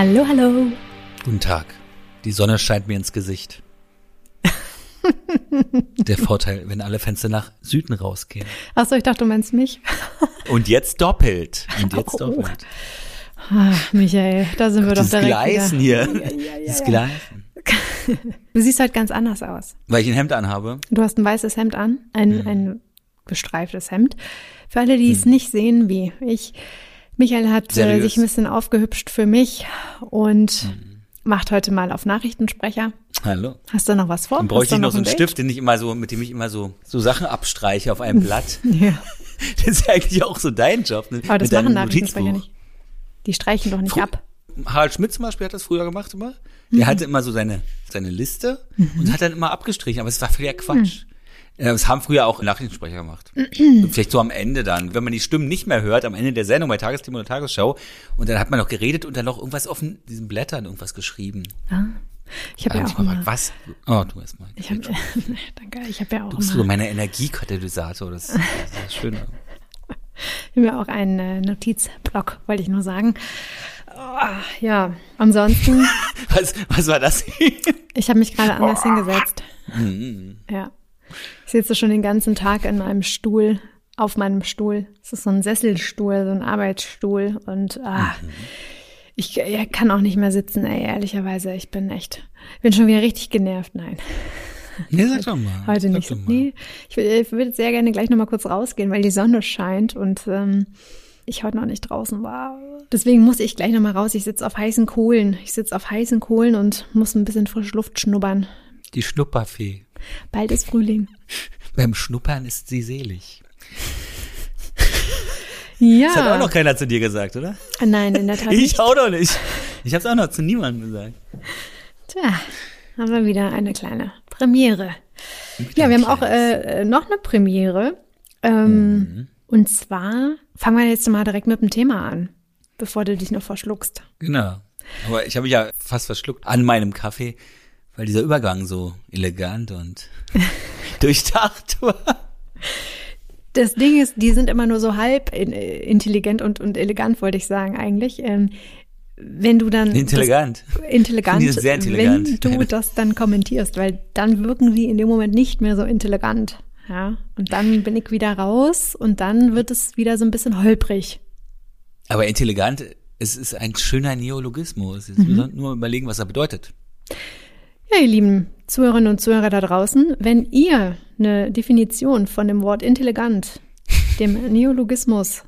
Hallo, hallo. Guten Tag. Die Sonne scheint mir ins Gesicht. Der Vorteil, wenn alle Fenster nach Süden rausgehen. Achso, ich dachte, du meinst mich. Und jetzt doppelt. Und jetzt Oh. doppelt. Ah, Michael, da sind wir doch Das direkt Gleisen wieder. hier. Ja, ja, ja, Das. Gleisen. Du siehst halt ganz anders aus. Weil ich ein Hemd anhabe. Du hast ein weißes Hemd an, ein, Mhm. ein gestreiftes Hemd. Für alle, die es nicht sehen, wie ich. Michael hat äh, Seriös. sich ein bisschen aufgehübscht für mich und Mhm. macht heute mal auf Nachrichtensprecher. Hallo. Hast du noch was vor? Dann bräuchte ich noch so einen ein Stift, den ich immer so, mit dem ich immer so, so Sachen abstreiche auf einem Blatt. Ja. Das ist ja eigentlich auch so dein Job, ne? Aber das machen Nachrichtensprecher nicht. Die streichen doch nicht Fru- ab. Harald Schmidt zum Beispiel hat das früher gemacht immer. Mhm. Der hatte immer so seine, seine Liste und hat dann immer abgestrichen, aber es war völliger Quatsch. Äh, Das haben früher auch Nachrichtensprecher gemacht. Vielleicht so am Ende dann, wenn man die Stimmen nicht mehr hört, am Ende der Sendung bei Tagesthema oder Tagesschau, und dann hat man noch geredet und dann noch irgendwas auf diesen Blättern irgendwas geschrieben. Ah. Ich habe ja ich auch mal was? Oh, du erst mal. ich hab, danke, ich habe ja auch Du bist so meine Energiekatalysator, das, das ist schön. ich hab ja auch einen äh, Notizblock, wollte ich nur sagen. Ah, ja, ansonsten, Was, was war das? ich habe mich gerade anders hingesetzt. Mhm. Ja. Ich sitze schon den ganzen Tag in meinem Stuhl, auf meinem Stuhl. Es ist so ein Sesselstuhl, so ein Arbeitsstuhl und ah, Mhm. ich ja, kann auch nicht mehr sitzen, ey, ehrlicherweise. Ich bin echt, bin schon wieder richtig genervt. Nein, nee, sag doch mal. heute sag nicht. mal. Nee, ich, ich würde sehr gerne gleich nochmal kurz rausgehen, weil die Sonne scheint und ähm, ich heute noch nicht draußen war. Deswegen muss ich gleich nochmal raus. Ich sitze auf heißen Kohlen. Ich sitze auf heißen Kohlen und muss ein bisschen frische Luft schnuppern. Die Schnupperfee. Bald ist Frühling. Beim Schnuppern ist sie selig. Ja. Das hat auch noch keiner zu dir gesagt, oder? Nein, in der Tat nicht. Ich auch noch nicht. Ich habe es auch noch zu niemandem gesagt. Tja, haben wir wieder eine kleine Premiere. Ja, wir haben auch äh, noch eine Premiere. Ähm, Mhm. Und zwar fangen wir jetzt mal direkt mit dem Thema an, bevor du dich noch verschluckst. Genau. Aber ich habe mich ja fast verschluckt an meinem Kaffee, weil dieser Übergang so elegant und durchdacht war. Das Ding ist, die sind immer nur so halb äh, intelligent und, und elegant, wollte ich sagen eigentlich. Ähm, wenn du dann Intelligent. das, intelligent, Die sind sehr intelligant. wenn du das dann kommentierst, weil dann wirken sie in dem Moment nicht mehr so intelligent. Ja, und dann bin ich wieder raus und dann wird es wieder so ein bisschen holprig. Aber intelligent, es ist ein schöner Neologismus. Jetzt Mhm. müssen wir nur überlegen, was er bedeutet. Ja, ihr lieben Zuhörerinnen und Zuhörer da draußen, wenn ihr eine Definition von dem Wort intelligent, dem Neologismus,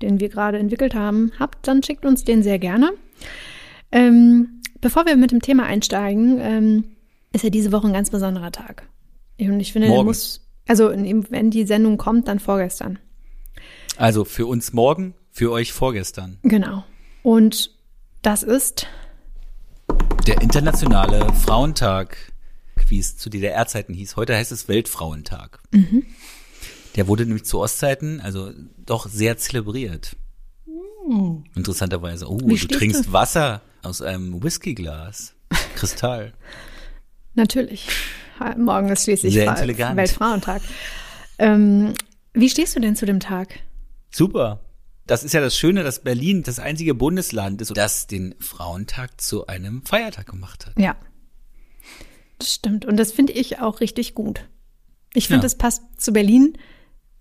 den wir gerade entwickelt haben, habt, dann schickt uns den sehr gerne. Ähm, bevor wir mit dem Thema einsteigen, ähm, ist ja diese Woche ein ganz besonderer Tag. Und ich finde, Morgen. muss, also wenn die Sendung kommt, dann vorgestern. Also für uns morgen, für euch vorgestern. Genau. Und das ist, Der internationale Frauentag, wie es zu DDR-Zeiten hieß. Heute heißt es Weltfrauentag. Mhm. Der wurde nämlich zu Ostzeiten, also doch sehr zelebriert. Interessanterweise. Oh, du Hm. stehst trinkst du? Wasser aus einem Whiskyglas. Kristall. Natürlich. Morgen ist schließlich Sehr intelligent. Weltfrauentag. Ähm, wie stehst du denn zu dem Tag? Super. Das ist ja das Schöne, dass Berlin das einzige Bundesland ist, das den Frauentag zu einem Feiertag gemacht hat. Ja. Das stimmt. Und das finde ich auch richtig gut. Ich finde, Ja. es passt zu Berlin.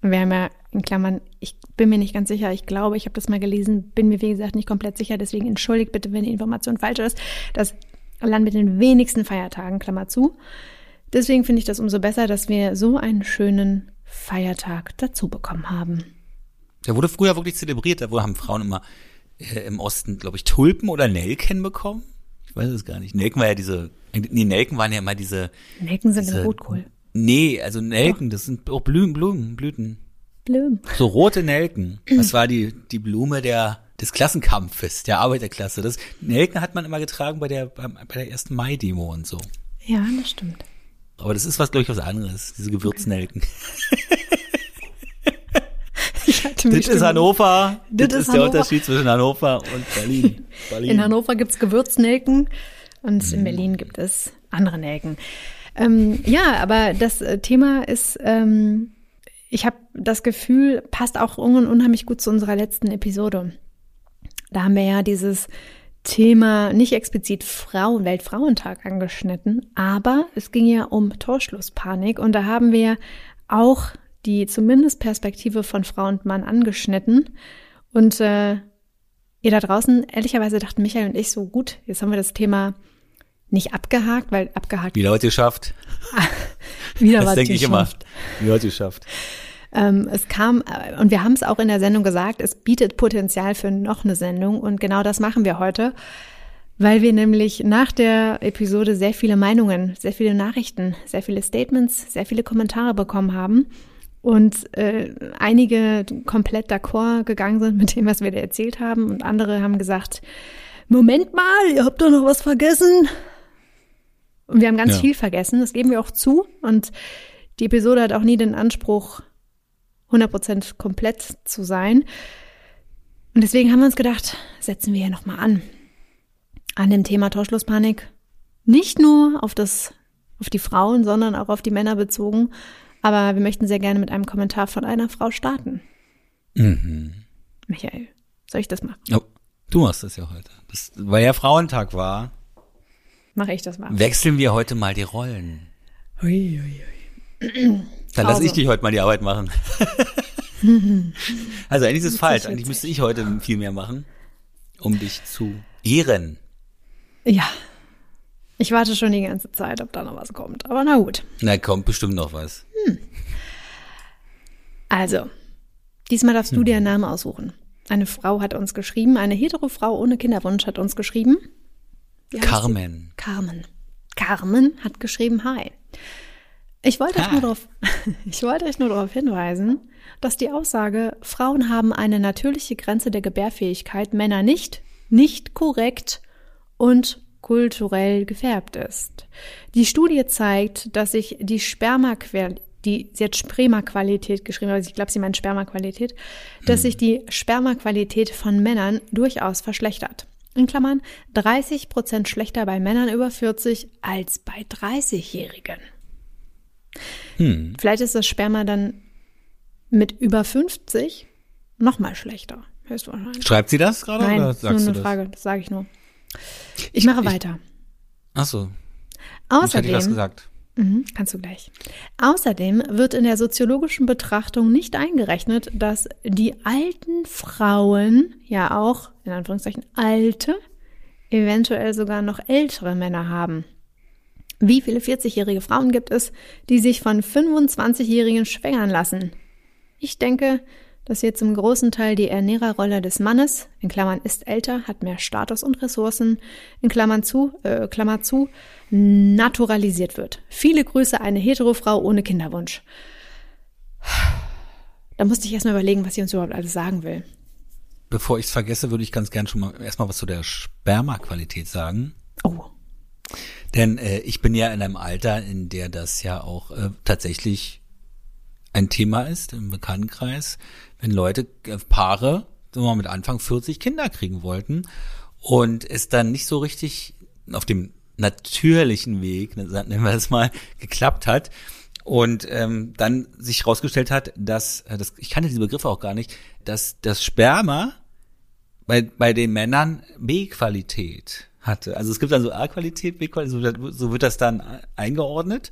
Wir haben ja in Klammern, ich bin mir nicht ganz sicher, ich glaube, ich habe das mal gelesen, bin mir wie gesagt nicht komplett sicher, deswegen entschuldigt bitte, wenn die Information falsch ist. Das Land mit den wenigsten Feiertagen, Klammer zu. Deswegen finde ich das umso besser, dass wir so einen schönen Feiertag dazu bekommen haben. Der wurde früher wirklich zelebriert. Da wo haben Frauen immer äh, im Osten, glaube ich, Tulpen oder Nelken bekommen. Ich weiß es gar nicht. Nelken war ja diese, nee, Nelken waren ja immer diese, Nelken sind diese Rotkohl. Nee, also Nelken, das sind auch Blumen, Blumen, Blüten. Blüm. So rote Nelken. Das war die, die Blume der, des Klassenkampfes, der Arbeiterklasse. Das Nelken hat man immer getragen bei der, beim- bei der ersten Mai-Demo und so. Ja, das stimmt. Aber das ist was, glaube ich, was anderes, diese Gewürznelken. Mich Das ist Hannover. Das ist ist der Hannover. Unterschied zwischen Hannover und Berlin. Berlin. In Hannover gibt's Gewürznelken und in Berlin gibt es andere Nelken. Ähm, ja, aber das äh, Thema ist, ähm, ich habe das Gefühl, passt auch un unheimlich gut zu unserer letzten Episode. Da haben wir ja dieses Thema nicht explizit Frauen, Weltfrauentag angeschnitten, aber es ging ja um Torschlusspanik und da haben wir auch die zumindest Perspektive von Frau und Mann angeschnitten. Und äh, ihr da draußen, ehrlicherweise dachten Michael und ich so, gut, jetzt haben wir das Thema nicht abgehakt, weil abgehakt. Wieder heute geschafft. wieder das denke ich immer. Wieder heute geschafft. Ähm, es kam, äh, und wir haben es auch in der Sendung gesagt, es bietet Potenzial für noch eine Sendung und genau das machen wir heute, weil wir nämlich nach der Episode sehr viele Meinungen, sehr viele Nachrichten, sehr viele Statements, sehr viele Kommentare bekommen haben und äh, einige komplett d'accord gegangen sind mit dem, was wir da erzählt haben und andere haben gesagt, Moment mal, ihr habt doch noch was vergessen. Und wir haben ganz Ja. viel vergessen, das geben wir auch zu und die Episode hat auch nie den Anspruch, 100% komplett zu sein. Und deswegen haben wir uns gedacht, setzen wir hier nochmal an. An dem Thema Torschlusspanik. Nicht nur auf das, auf die Frauen, sondern auch auf die Männer bezogen. Aber wir möchten sehr gerne mit einem Kommentar von einer Frau starten. Mhm. Michael, soll ich das machen? Oh, du machst das ja heute. Das, weil ja Frauentag war, Mache ich das mal. wechseln wir heute mal die Rollen. Hui, hui, hui. Dann lass Also. ich dich heute mal die Arbeit machen. also eigentlich ist es falsch. Eigentlich müsste ich heute viel mehr machen, um dich zu ehren. Ja. Ich warte schon die ganze Zeit, ob da noch was kommt. Aber na gut. Na, kommt bestimmt noch was. Also, diesmal darfst du dir einen Namen aussuchen. Eine Frau hat uns geschrieben, eine hetero Frau ohne Kinderwunsch hat uns geschrieben. Carmen. Carmen. Carmen hat geschrieben, hi. Ich wollte euch Hi. nur darauf, ich wollte euch nur darauf hinweisen, dass die Aussage, Frauen haben eine natürliche Grenze der Gebärfähigkeit, Männer nicht, nicht korrekt und kulturell gefärbt ist. Die Studie zeigt, dass sich die Spermaqualität, die, sie hat Spermaqualität geschrieben, aber ich glaube, sie meint Spermaqualität, dass sich die Spermaqualität von Männern durchaus verschlechtert. In Klammern 30 Prozent schlechter bei Männern über 40 als bei 30-Jährigen. Hm. Vielleicht ist das Sperma dann mit über 50 noch mal schlechter. Höchstwahrscheinlich. Schreibt sie das gerade Nein, oder das ist nur sagst eine? Frage, das sage ich nur. Ich mache ich- weiter. Ach so, jetzt hätte ich was Außerdem, gesagt. Mhm, kannst du gleich. Außerdem wird in der soziologischen Betrachtung nicht eingerechnet, dass die alten Frauen ja auch, in Anführungszeichen, alte, eventuell sogar noch ältere Männer haben. Wie viele 40-jährige Frauen gibt es, die sich von 25-jährigen schwängern lassen? Ich denke, dass hier zum großen Teil die Ernährerrolle des Mannes, in Klammern ist älter, hat mehr Status und Ressourcen, in Klammern zu, äh, Klammer zu, naturalisiert wird. Viele Grüße, eine Heterofrau ohne Kinderwunsch. Da musste ich erstmal überlegen, was sie uns überhaupt alles sagen will. Bevor ich es vergesse, würde ich ganz gern schon mal erstmal was zu der Spermaqualität sagen. Oh. Denn äh, ich bin ja in einem Alter, in der das ja auch äh, tatsächlich ein Thema ist im Bekanntenkreis, wenn Leute, äh, Paare, sagen wir mal mit Anfang 40 Kinder kriegen wollten und es dann nicht so richtig auf dem natürlichen Weg, ne, nennen wir es mal, geklappt hat und ähm, dann sich herausgestellt hat, dass, äh, das, ich kannte diese Begriffe auch gar nicht, dass das Sperma bei, bei den Männern B-Qualität hatte. Also es gibt dann so A-Qualität, B-Qualität, so, so wird das dann eingeordnet.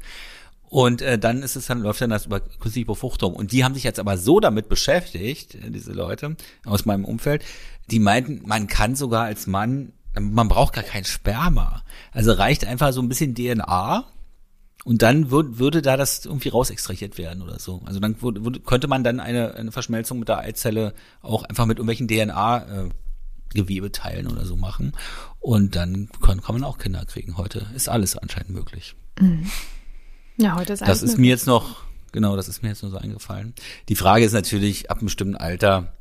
Und äh, dann ist es dann, läuft dann das über künstliche Befruchtung. Und die haben sich jetzt aber so damit beschäftigt, äh, diese Leute aus meinem Umfeld, die meinten, man kann sogar als Mann, man braucht gar kein Sperma. Also reicht einfach so ein bisschen DNA und dann würd, würde da das irgendwie rausextrahiert werden oder so. Also dann würde, würde, könnte man dann eine, eine Verschmelzung mit der Eizelle auch einfach mit irgendwelchen DNA-Gewebe teilen oder so machen. Und dann kann, kann man auch Kinder kriegen. Heute ist alles anscheinend möglich. Ja, heute ist Das ist mir jetzt noch, genau, das ist mir jetzt nur so eingefallen. Die Frage ist natürlich, ab einem bestimmten Alter,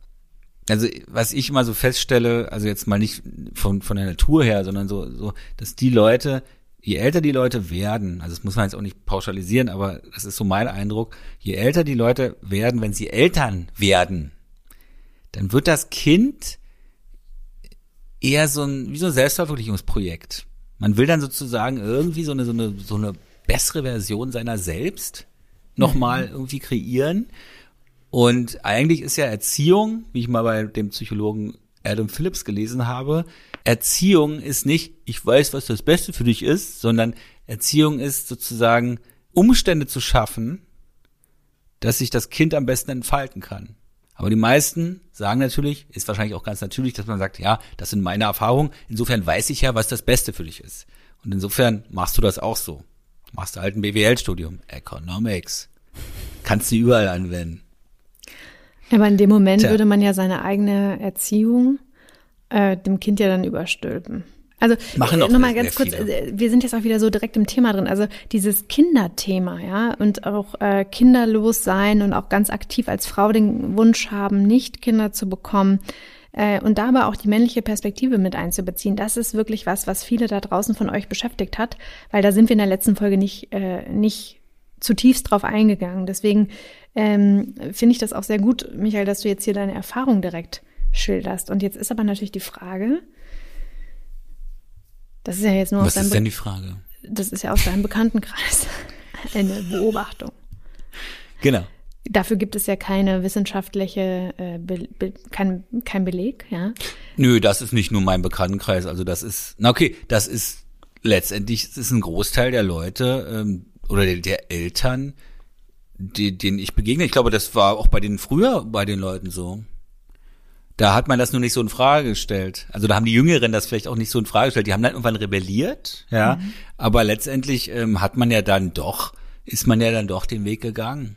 also was ich immer so feststelle, also jetzt mal nicht von, von der Natur her, sondern so, so, dass die Leute, je älter die Leute werden, also das muss man jetzt auch nicht pauschalisieren, aber das ist so mein Eindruck, je älter die Leute werden, wenn sie Eltern werden, dann wird das Kind eher so ein, wie so ein Selbstverwirklichungsprojekt. Man will dann sozusagen irgendwie so eine, so eine, so eine bessere Version seiner selbst nochmal irgendwie kreieren. Und eigentlich ist ja Erziehung, wie ich mal bei dem Psychologen Adam Phillips gelesen habe, Erziehung ist nicht, ich weiß, was das Beste für dich ist, sondern Erziehung ist sozusagen Umstände zu schaffen, dass sich das Kind am besten entfalten kann. Aber die meisten sagen natürlich, ist wahrscheinlich auch ganz natürlich, dass man sagt, ja, das sind meine Erfahrungen. Insofern weiß ich ja, was das Beste für dich ist. Und insofern machst du das auch so. Machst du halt ein BWL-Studium. Economics. Kannst du überall anwenden. Aber in dem Moment Tja. würde man ja seine eigene Erziehung äh, dem Kind ja dann überstülpen. Also Machen äh, nochmal ganz kurz, viele. Äh, wir sind jetzt auch wieder so direkt im Thema drin. Also dieses Kinderthema, ja, und auch äh, kinderlos sein und auch ganz aktiv als Frau den Wunsch haben, nicht Kinder zu bekommen. Äh, und da aber auch die männliche Perspektive mit einzubeziehen, das ist wirklich was, was viele da draußen von euch beschäftigt hat, weil da sind wir in der letzten Folge nicht, äh, nicht zutiefst drauf eingegangen. Deswegen ähm, finde ich das auch sehr gut, Michael, dass du jetzt hier deine Erfahrung direkt schilderst. Und jetzt ist aber natürlich die Frage, das ist ja jetzt nur Was aus deinem ist denn die Frage? Das ist ja aus deinem Bekanntenkreis eine Beobachtung. Genau. Dafür gibt es ja keine wissenschaftliche, äh, be, be, kein, kein Beleg, ja. Nö, das ist nicht nur mein Bekanntenkreis. Also das ist, na okay, das ist letztendlich, es ist ein Großteil der Leute ähm, oder der, der Eltern, die, denen ich begegne. Ich glaube, das war auch bei den früher bei den Leuten so. Da hat man das nur nicht so in Frage gestellt. Also da haben die Jüngeren das vielleicht auch nicht so in Frage gestellt. Die haben dann irgendwann rebelliert, ja. Mhm. Aber letztendlich ähm, hat man ja dann doch, ist man ja dann doch den Weg gegangen.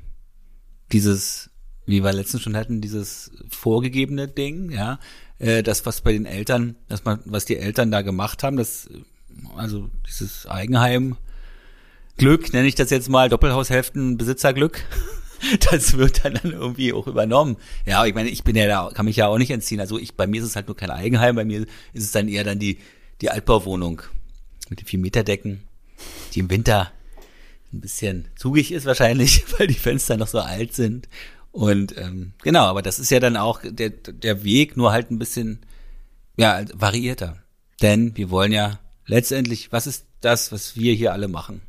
Dieses, wie wir letztens schon hatten, dieses vorgegebene Ding, ja. Äh, das, was bei den Eltern, das man, was die Eltern da gemacht haben, das, also dieses Eigenheim, Glück, nenne ich das jetzt mal, Doppelhaushälften, Besitzerglück. das wird dann irgendwie auch übernommen. Ja, ich meine, ich bin ja da, kann mich ja auch nicht entziehen. Also ich, bei mir ist es halt nur kein Eigenheim, bei mir ist es dann eher dann die, die Altbauwohnung mit den vier Meter Decken, die im Winter ein bisschen zugig ist wahrscheinlich, weil die Fenster noch so alt sind. Und ähm, genau, aber das ist ja dann auch der, der Weg, nur halt ein bisschen ja variierter. Denn wir wollen ja letztendlich, was ist das, was wir hier alle machen?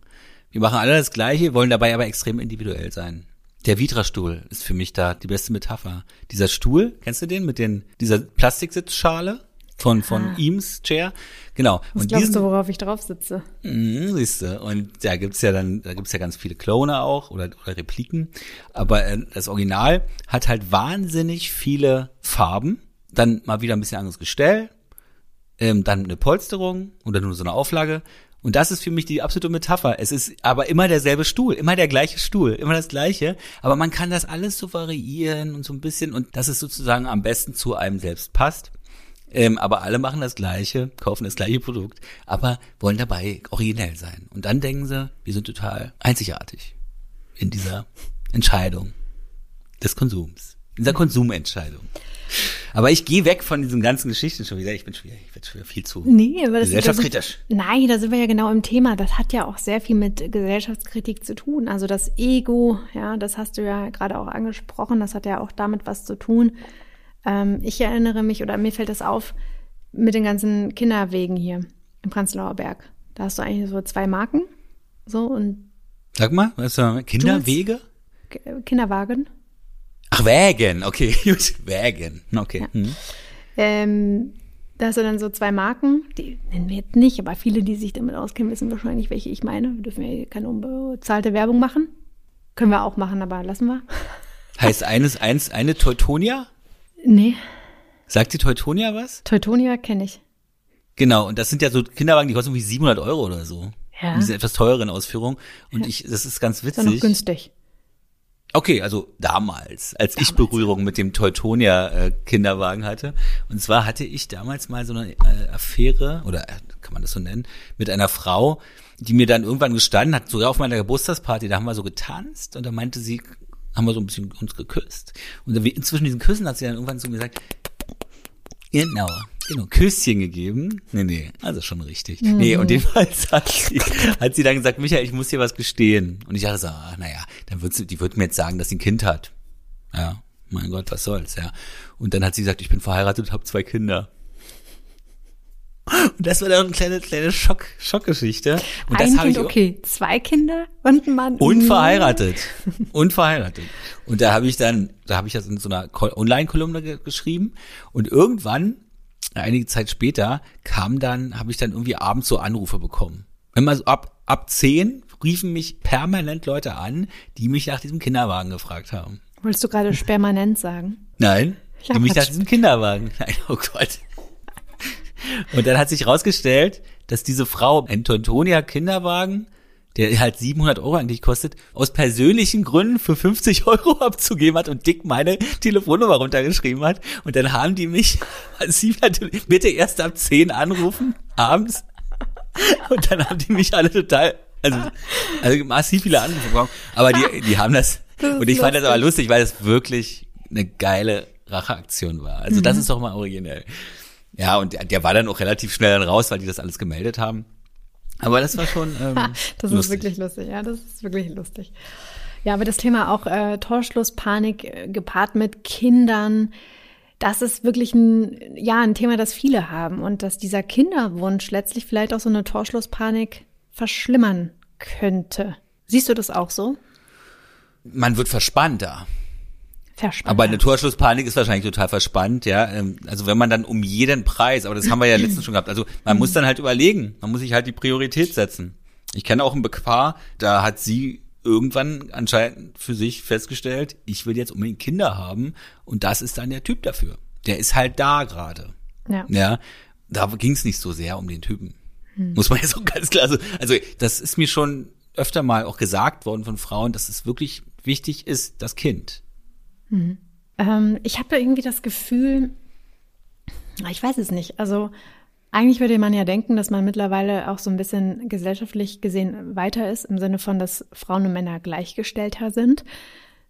Wir machen alle das Gleiche, wollen dabei aber extrem individuell sein. Der Vitra-Stuhl ist für mich da die beste Metapher. Dieser Stuhl, kennst du den mit den dieser Plastiksitzschale von von ah. Eames Chair? Genau. Was und glaubst diesen, du, worauf ich drauf sitze? Mh, siehst du. Und da gibt's ja dann, da gibt's ja ganz viele Klone auch oder oder Repliken. Aber äh, das Original hat halt wahnsinnig viele Farben. Dann mal wieder ein bisschen anderes Gestell. Ähm, dann eine Polsterung oder nur so eine Auflage und das ist für mich die absolute Metapher. Es ist aber immer derselbe Stuhl, immer der gleiche Stuhl, immer das gleiche. Aber man kann das alles so variieren und so ein bisschen und dass es sozusagen am besten zu einem selbst passt. Ähm, aber alle machen das Gleiche, kaufen das gleiche Produkt, aber wollen dabei originell sein. Und dann denken sie, wir sind total einzigartig in dieser Entscheidung des Konsums, in dieser Konsumentscheidung. Aber ich gehe weg von diesen ganzen Geschichten schon wieder. Ich bin schon wieder, ich bin schon wieder viel zu nee, aber das, gesellschaftskritisch. Das, nein, da sind wir ja genau im Thema. Das hat ja auch sehr viel mit Gesellschaftskritik zu tun. Also das Ego, ja, das hast du ja gerade auch angesprochen. Das hat ja auch damit was zu tun. Ähm, ich erinnere mich oder mir fällt das auf mit den ganzen Kinderwegen hier im Prenzlauer Berg. Da hast du eigentlich so zwei Marken. So und. Sag mal, was ist Kinderwege? Kinderwagen. Ach, Wägen, okay, gut, Wägen, okay. Ja. Hm. Ähm, da hast du dann so zwei Marken, die nennen wir jetzt nicht, aber viele, die sich damit auskennen, wissen wahrscheinlich, welche ich meine. Wir dürfen ja keine unbezahlte Werbung machen. Können wir auch machen, aber lassen wir. Heißt eines, eins, eine Teutonia? Nee. Sagt die Teutonia was? Teutonia kenne ich. Genau, und das sind ja so Kinderwagen, die kosten irgendwie 700 Euro oder so. Ja. Diese etwas teureren Ausführung. Und ja. ich, das ist ganz witzig. Ist ja noch günstig. Okay, also damals, als damals. ich Berührung mit dem Teutonia äh, Kinderwagen hatte. Und zwar hatte ich damals mal so eine äh, Affäre, oder äh, kann man das so nennen, mit einer Frau, die mir dann irgendwann gestanden hat, sogar auf meiner Geburtstagsparty, da haben wir so getanzt und da meinte sie, haben wir so ein bisschen uns geküsst. Und inzwischen diesen Küssen hat sie dann irgendwann so gesagt, genau, Genau, Küsschen gegeben. Nee, nee, also schon richtig. Mhm. Nee, und jedenfalls hat sie, hat sie dann gesagt, Michael, ich muss dir was gestehen. Und ich dachte so, ach, naja, dann wird sie, die wird mir jetzt sagen, dass sie ein Kind hat. Ja, mein Gott, was soll's, ja. Und dann hat sie gesagt, ich bin verheiratet und habe zwei Kinder. Und das war dann eine kleine, kleine Schock, Schockgeschichte. Und ein Kind, ich, okay. Zwei Kinder und ein Mann. Und verheiratet. und verheiratet. Und da habe ich dann, da habe ich das in so einer Online-Kolumne geschrieben. Und irgendwann einige Zeit später kam dann, habe ich dann irgendwie abends so Anrufe bekommen. Immer so ab, ab zehn riefen mich permanent Leute an, die mich nach diesem Kinderwagen gefragt haben. Wolltest du gerade permanent sagen? Nein, die mich nach diesem Kinderwagen. Nein, oh Gott. Und dann hat sich rausgestellt, dass diese Frau ein Tontonia Kinderwagen, der halt 700 Euro eigentlich kostet, aus persönlichen Gründen für 50 Euro abzugeben hat und Dick meine Telefonnummer runtergeschrieben hat. Und dann haben die mich, sie natürlich, bitte erst ab 10 anrufen, abends. Und dann haben die mich alle total, also, also massiv viele Anrufe bekommen. Aber die, die haben das, das und ich fand das aber lustig, weil es wirklich eine geile Racheaktion war. Also mhm. das ist doch mal originell. Ja, und der, der war dann auch relativ schnell dann raus, weil die das alles gemeldet haben. Aber das war schon. Ähm, das lustig. ist wirklich lustig, ja, das ist wirklich lustig. Ja, aber das Thema auch äh, Torschlusspanik äh, gepaart mit Kindern, das ist wirklich ein, ja, ein Thema, das viele haben und dass dieser Kinderwunsch letztlich vielleicht auch so eine Torschlusspanik verschlimmern könnte. Siehst du das auch so? Man wird verspannter. Verspannt. Aber eine Torschlusspanik ist wahrscheinlich total verspannt, ja. Ähm, also wenn man dann um jeden Preis, aber das haben wir ja letztens schon gehabt. Also man muss dann halt überlegen, man muss sich halt die Priorität setzen. Ich kenne auch ein Bequar, da hat sie irgendwann anscheinend für sich festgestellt, ich will jetzt unbedingt Kinder haben und das ist dann der Typ dafür. Der ist halt da gerade. Ja. ja. Da ging es nicht so sehr um den Typen. Hm. Muss man jetzt auch ganz klar so. Also das ist mir schon öfter mal auch gesagt worden von Frauen, dass es wirklich wichtig ist, das Kind. Mhm. Ähm, ich habe irgendwie das Gefühl, ich weiß es nicht. Also eigentlich würde man ja denken, dass man mittlerweile auch so ein bisschen gesellschaftlich gesehen weiter ist, im Sinne von, dass Frauen und Männer gleichgestellter sind.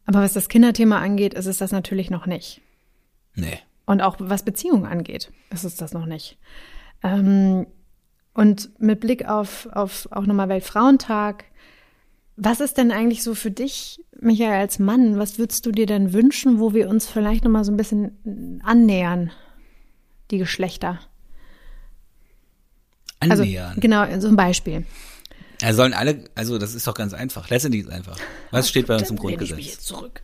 Aber was das Kinderthema angeht, ist es das natürlich noch nicht. Nee. Und auch was Beziehungen angeht, ist es das noch nicht. Ähm, und mit Blick auf, auf auch nochmal Weltfrauentag was ist denn eigentlich so für dich, Michael, als Mann? Was würdest du dir denn wünschen, wo wir uns vielleicht nochmal so ein bisschen annähern, die Geschlechter? Also, annähern? Also, genau, so ein Beispiel. Ja, sollen alle, also das ist doch ganz einfach. Letztendlich ist es einfach. Was steht bei uns im Grundgesetz? Ich mich jetzt zurück.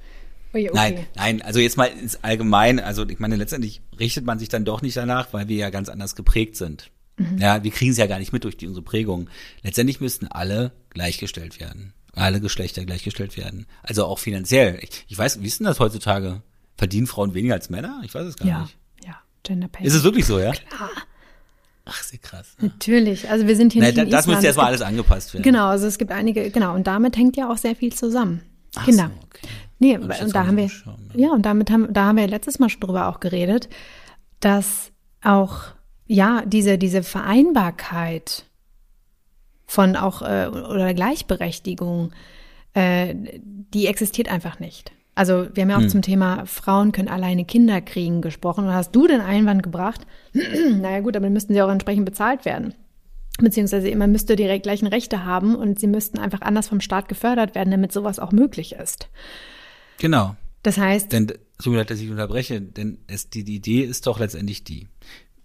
Okay. Nein, nein, also jetzt mal ins Allgemeine, also ich meine, letztendlich richtet man sich dann doch nicht danach, weil wir ja ganz anders geprägt sind. Mhm. Ja, wir kriegen es ja gar nicht mit durch die, unsere Prägung. Letztendlich müssten alle gleichgestellt werden alle Geschlechter gleichgestellt werden. Also auch finanziell. Ich, ich weiß, wie ist denn das heutzutage? Verdienen Frauen weniger als Männer? Ich weiß es gar ja, nicht. Ja, Gender Pay. Ist es wirklich so, ja? Klar. Ach, sehr krass. Ne? Natürlich. Also wir sind hier nee, nicht da, in Das müsste erstmal alles angepasst werden. Genau, also es gibt einige, genau, und damit hängt ja auch sehr viel zusammen. Ach Kinder. So, okay. Nee, und, und da haben wir, schauen, ne? ja, und damit haben, da haben wir letztes Mal schon drüber auch geredet, dass auch, ja, diese, diese Vereinbarkeit von auch äh, oder Gleichberechtigung, äh, die existiert einfach nicht. Also wir haben ja auch hm. zum Thema Frauen können alleine Kinder kriegen gesprochen. Und hast du den Einwand gebracht? naja gut, aber dann müssten sie auch entsprechend bezahlt werden. Beziehungsweise man müsste die gleichen Rechte haben und sie müssten einfach anders vom Staat gefördert werden, damit sowas auch möglich ist. Genau. Das heißt. Denn, so dass ich unterbreche, denn es, die, die Idee ist doch letztendlich die.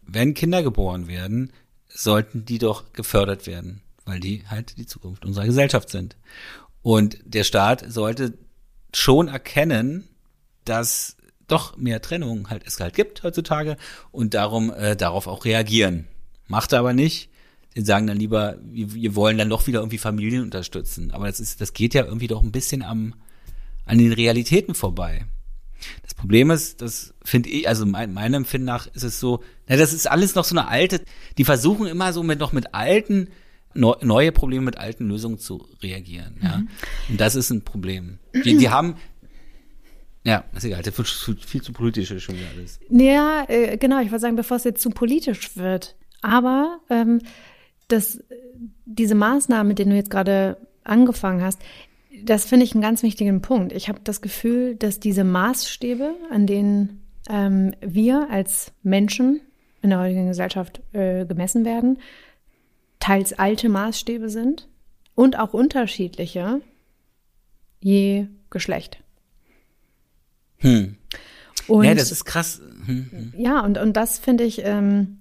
Wenn Kinder geboren werden, sollten die doch gefördert werden weil die halt die Zukunft unserer Gesellschaft sind. Und der Staat sollte schon erkennen, dass doch mehr Trennung halt es halt gibt heutzutage und darum äh, darauf auch reagieren. Macht er aber nicht. Sie sagen dann lieber, wir, wir wollen dann doch wieder irgendwie Familien unterstützen. Aber das ist, das geht ja irgendwie doch ein bisschen am an den Realitäten vorbei. Das Problem ist, das finde ich, also mein, meinem Empfinden nach ist es so, na, das ist alles noch so eine alte, die versuchen immer so mit noch mit alten neue Probleme mit alten Lösungen zu reagieren. Ja? Mhm. Und das ist ein Problem. Die, die haben ja, ist egal, das wird viel zu politisch schon wieder alles. Ja, äh, genau, ich wollte sagen, bevor es jetzt zu politisch wird. Aber ähm, das, diese Maßnahmen, mit denen du jetzt gerade angefangen hast, das finde ich einen ganz wichtigen Punkt. Ich habe das Gefühl, dass diese Maßstäbe, an denen ähm, wir als Menschen in der heutigen Gesellschaft äh, gemessen werden, teils alte Maßstäbe sind und auch unterschiedliche je Geschlecht. Hm. Und, ja, das ist krass. Hm, hm. Ja, und, und das finde ich, ähm,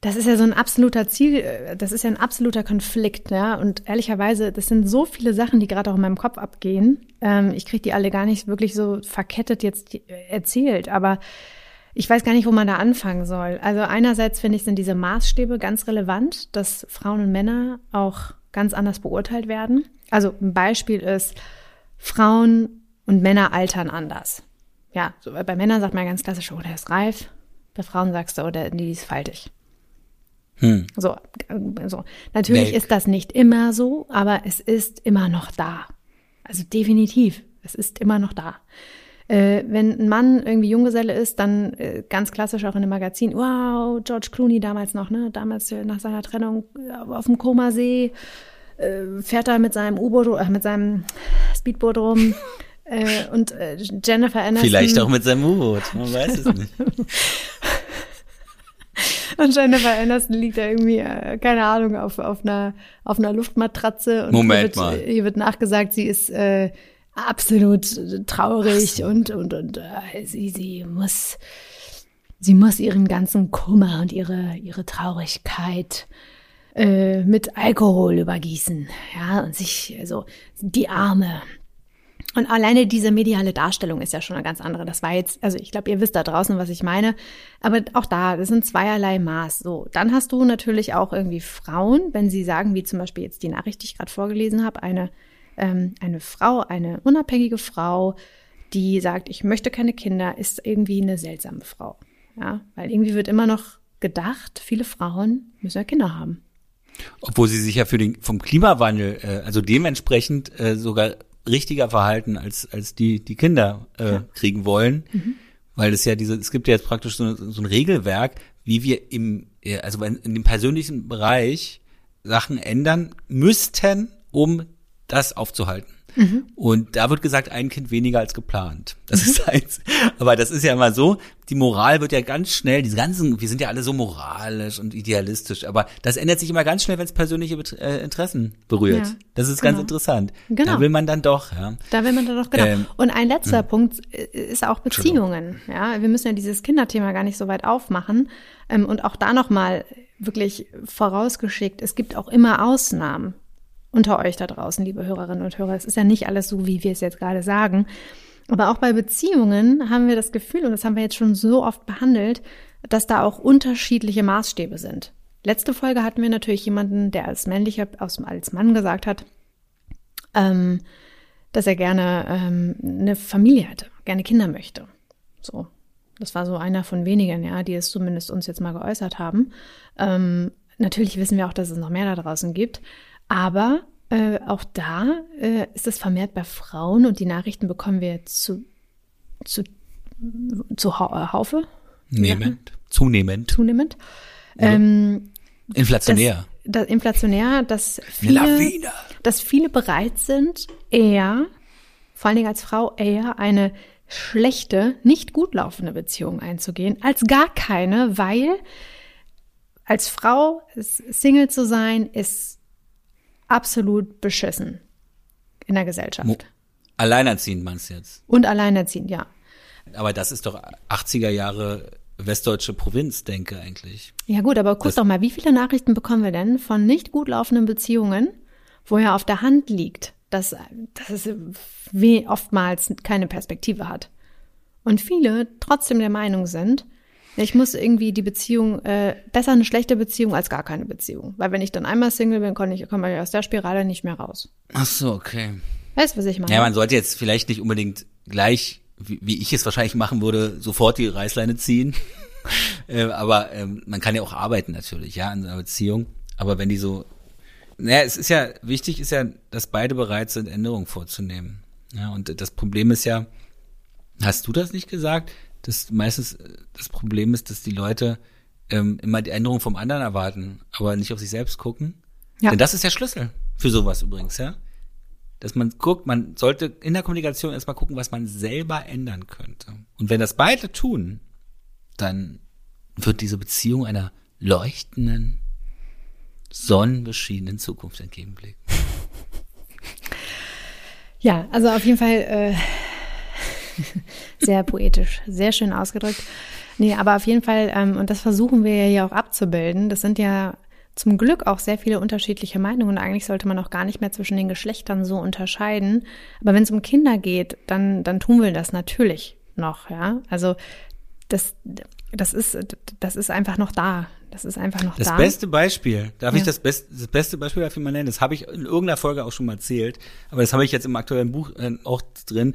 das ist ja so ein absoluter Ziel, äh, das ist ja ein absoluter Konflikt, ja. Und ehrlicherweise, das sind so viele Sachen, die gerade auch in meinem Kopf abgehen. Ähm, ich kriege die alle gar nicht wirklich so verkettet jetzt erzählt, aber ich weiß gar nicht, wo man da anfangen soll. Also einerseits finde ich, sind diese Maßstäbe ganz relevant, dass Frauen und Männer auch ganz anders beurteilt werden. Also ein Beispiel ist, Frauen und Männer altern anders. Ja, so, bei Männern sagt man ganz klassisch, oh, der ist reif. Bei Frauen sagst du, oh, der, die ist faltig. Hm. So, so. Natürlich Welk. ist das nicht immer so, aber es ist immer noch da. Also definitiv, es ist immer noch da. Äh, wenn ein Mann irgendwie Junggeselle ist, dann äh, ganz klassisch auch in dem Magazin, wow, George Clooney damals noch, ne? Damals äh, nach seiner Trennung äh, auf dem Komasee, äh, fährt er mit seinem U-Boot, äh, mit seinem Speedboot rum. Und Jennifer Aniston. Vielleicht auch mit seinem U-Boot, man weiß es nicht. und Jennifer Aniston liegt da irgendwie, keine Ahnung, auf, auf, einer, auf einer Luftmatratze. Und Moment wird, mal. Ihr wird nachgesagt, sie ist äh, absolut traurig und, und, und äh, sie, sie muss, sie muss ihren ganzen Kummer und ihre, ihre Traurigkeit äh, mit Alkohol übergießen, ja, und sich, also die Arme. Und alleine diese mediale Darstellung ist ja schon eine ganz andere. Das war jetzt, also ich glaube, ihr wisst da draußen, was ich meine. Aber auch da, das sind zweierlei Maß. So, dann hast du natürlich auch irgendwie Frauen, wenn sie sagen, wie zum Beispiel jetzt die Nachricht, die ich gerade vorgelesen habe, eine ähm, eine Frau, eine unabhängige Frau, die sagt, ich möchte keine Kinder, ist irgendwie eine seltsame Frau. Ja, weil irgendwie wird immer noch gedacht, viele Frauen müssen ja Kinder haben. Obwohl sie sich ja für den vom Klimawandel, äh, also dementsprechend äh, sogar richtiger verhalten als als die die Kinder äh, ja. kriegen wollen, mhm. weil es ja diese es gibt ja jetzt praktisch so, so ein Regelwerk, wie wir im äh, also in, in dem persönlichen Bereich Sachen ändern müssten, um das aufzuhalten. Mhm. Und da wird gesagt, ein Kind weniger als geplant. Das mhm. ist eins. Aber das ist ja immer so, die Moral wird ja ganz schnell, diese ganzen, wir sind ja alle so moralisch und idealistisch, aber das ändert sich immer ganz schnell, wenn es persönliche äh, Interessen berührt. Ja, das ist genau. ganz interessant. Genau. Da will man dann doch, ja. Da will man dann doch, genau. Ähm, und ein letzter mh. Punkt äh, ist auch Beziehungen. Ja, wir müssen ja dieses Kinderthema gar nicht so weit aufmachen. Ähm, und auch da nochmal wirklich vorausgeschickt, es gibt auch immer Ausnahmen unter euch da draußen, liebe Hörerinnen und Hörer. Es ist ja nicht alles so, wie wir es jetzt gerade sagen. Aber auch bei Beziehungen haben wir das Gefühl, und das haben wir jetzt schon so oft behandelt, dass da auch unterschiedliche Maßstäbe sind. Letzte Folge hatten wir natürlich jemanden, der als männlicher, als Mann gesagt hat, ähm, dass er gerne ähm, eine Familie hätte, gerne Kinder möchte. So. Das war so einer von wenigen, ja, die es zumindest uns jetzt mal geäußert haben. Ähm, natürlich wissen wir auch, dass es noch mehr da draußen gibt. Aber äh, auch da äh, ist es vermehrt bei Frauen und die Nachrichten bekommen wir zu, zu, zu Haufe. Nehmend. Zunehmend. Zunehmend. Ja. Ähm, inflationär. Das, das inflationär, dass viele, dass viele bereit sind, eher, vor allen Dingen als Frau, eher eine schlechte, nicht gut laufende Beziehung einzugehen, als gar keine, weil als Frau Single zu sein, ist absolut beschissen in der Gesellschaft. Mo alleinerziehend meinst du jetzt? Und alleinerziehend, ja. Aber das ist doch 80er Jahre westdeutsche Provinz, denke eigentlich. Ja gut, aber guck doch mal, wie viele Nachrichten bekommen wir denn von nicht gut laufenden Beziehungen, wo ja auf der Hand liegt, dass, dass es oftmals keine Perspektive hat. Und viele trotzdem der Meinung sind, ich muss irgendwie die Beziehung, äh, besser eine schlechte Beziehung als gar keine Beziehung. Weil wenn ich dann einmal Single bin, komme ich, komm ich aus der Spirale nicht mehr raus. Ach so, okay. Weißt du, was ich meine? Ja, man sollte jetzt vielleicht nicht unbedingt gleich, wie, wie ich es wahrscheinlich machen würde, sofort die Reißleine ziehen. äh, aber ähm, man kann ja auch arbeiten natürlich, ja, in einer Beziehung. Aber wenn die so, naja, es ist ja, wichtig ist ja, dass beide bereit sind, Änderungen vorzunehmen. Ja, und das Problem ist ja, hast du das nicht gesagt? Dass meistens äh, das Problem ist, dass die Leute ähm, immer die Änderung vom anderen erwarten, aber nicht auf sich selbst gucken. Ja. Denn das ist der Schlüssel für sowas übrigens, ja. Dass man guckt, man sollte in der Kommunikation erstmal gucken, was man selber ändern könnte. Und wenn das beide tun, dann wird diese Beziehung einer leuchtenden, sonnenbeschienenen Zukunft entgegenblicken. Ja, also auf jeden Fall äh, sehr poetisch, sehr schön ausgedrückt. Nee, aber auf jeden Fall, ähm, und das versuchen wir ja hier auch abzubilden, das sind ja zum Glück auch sehr viele unterschiedliche Meinungen. Eigentlich sollte man auch gar nicht mehr zwischen den Geschlechtern so unterscheiden. Aber wenn es um Kinder geht, dann, dann tun wir das natürlich noch, ja. Also das, das ist, das ist einfach noch da. Das ist einfach noch das da. Das beste Beispiel, darf Ja. ich das, best, das beste Beispiel dafür mal nennen? Das habe ich in irgendeiner Folge auch schon mal erzählt, aber das habe ich jetzt im aktuellen Buch äh, auch drin.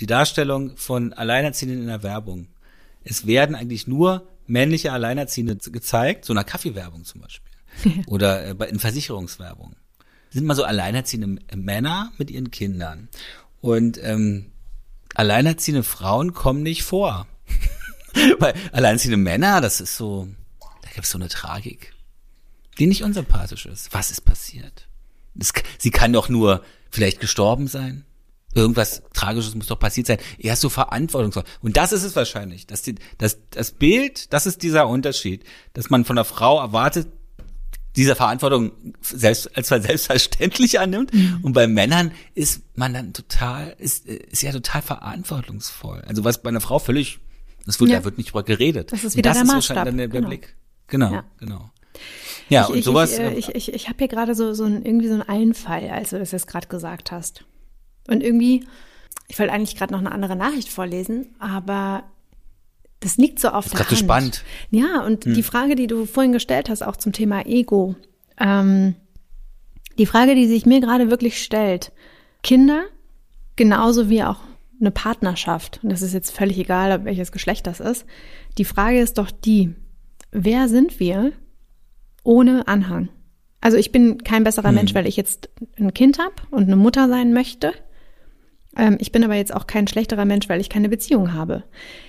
Die Darstellung von Alleinerziehenden in der Werbung. Es werden eigentlich nur männliche Alleinerziehende gezeigt, so einer Kaffeewerbung zum Beispiel. Oder äh, bei- in Versicherungswerbung. Das sind mal so alleinerziehende Männer mit ihren Kindern. Und ähm, alleinerziehende Frauen kommen nicht vor. Weil alleinerziehende Männer, das ist so, da gibt es so eine Tragik, die nicht unsympathisch ist. Was ist passiert? Das, sie kann doch nur vielleicht gestorben sein. Irgendwas Tragisches muss doch passiert sein. Er ist so verantwortungsvoll. Und das ist es wahrscheinlich. Dass die, das, das Bild, das ist dieser Unterschied, dass man von der Frau erwartet, dieser Verantwortung selbst, als zwar selbstverständlich annimmt. Und bei Männern ist man dann total, ist, äh, ist ja total verantwortungsvoll. Also was bei einer Frau völlig, das wird, Ja. da wird nicht drüber geredet. Das ist wieder das der ist Maßstab. wahrscheinlich dann der, Genau. Blick. Genau, Ja. genau. Ja, ich, und ich, sowas. Ich, äh, ich, ich, ich habe hier gerade so, so ein, irgendwie so einen Einfall, als du das jetzt gerade gesagt hast. Und irgendwie, ich wollte eigentlich gerade noch eine andere Nachricht vorlesen, aber das liegt so auf ist der gerade so Hand. spannend. Ja, und die Frage, die du vorhin gestellt hast, auch zum Thema Ego, ähm, die Frage, die sich mir gerade wirklich stellt, Kinder, genauso wie auch eine Partnerschaft, und das ist jetzt völlig egal, welches Geschlecht das ist, die Frage ist doch die, wer sind wir ohne Anhang? Also ich bin kein besserer Mensch, weil ich jetzt ein Kind habe und eine Mutter sein möchte. Ähm, ich bin aber jetzt auch kein schlechterer Mensch, weil ich keine Beziehung habe.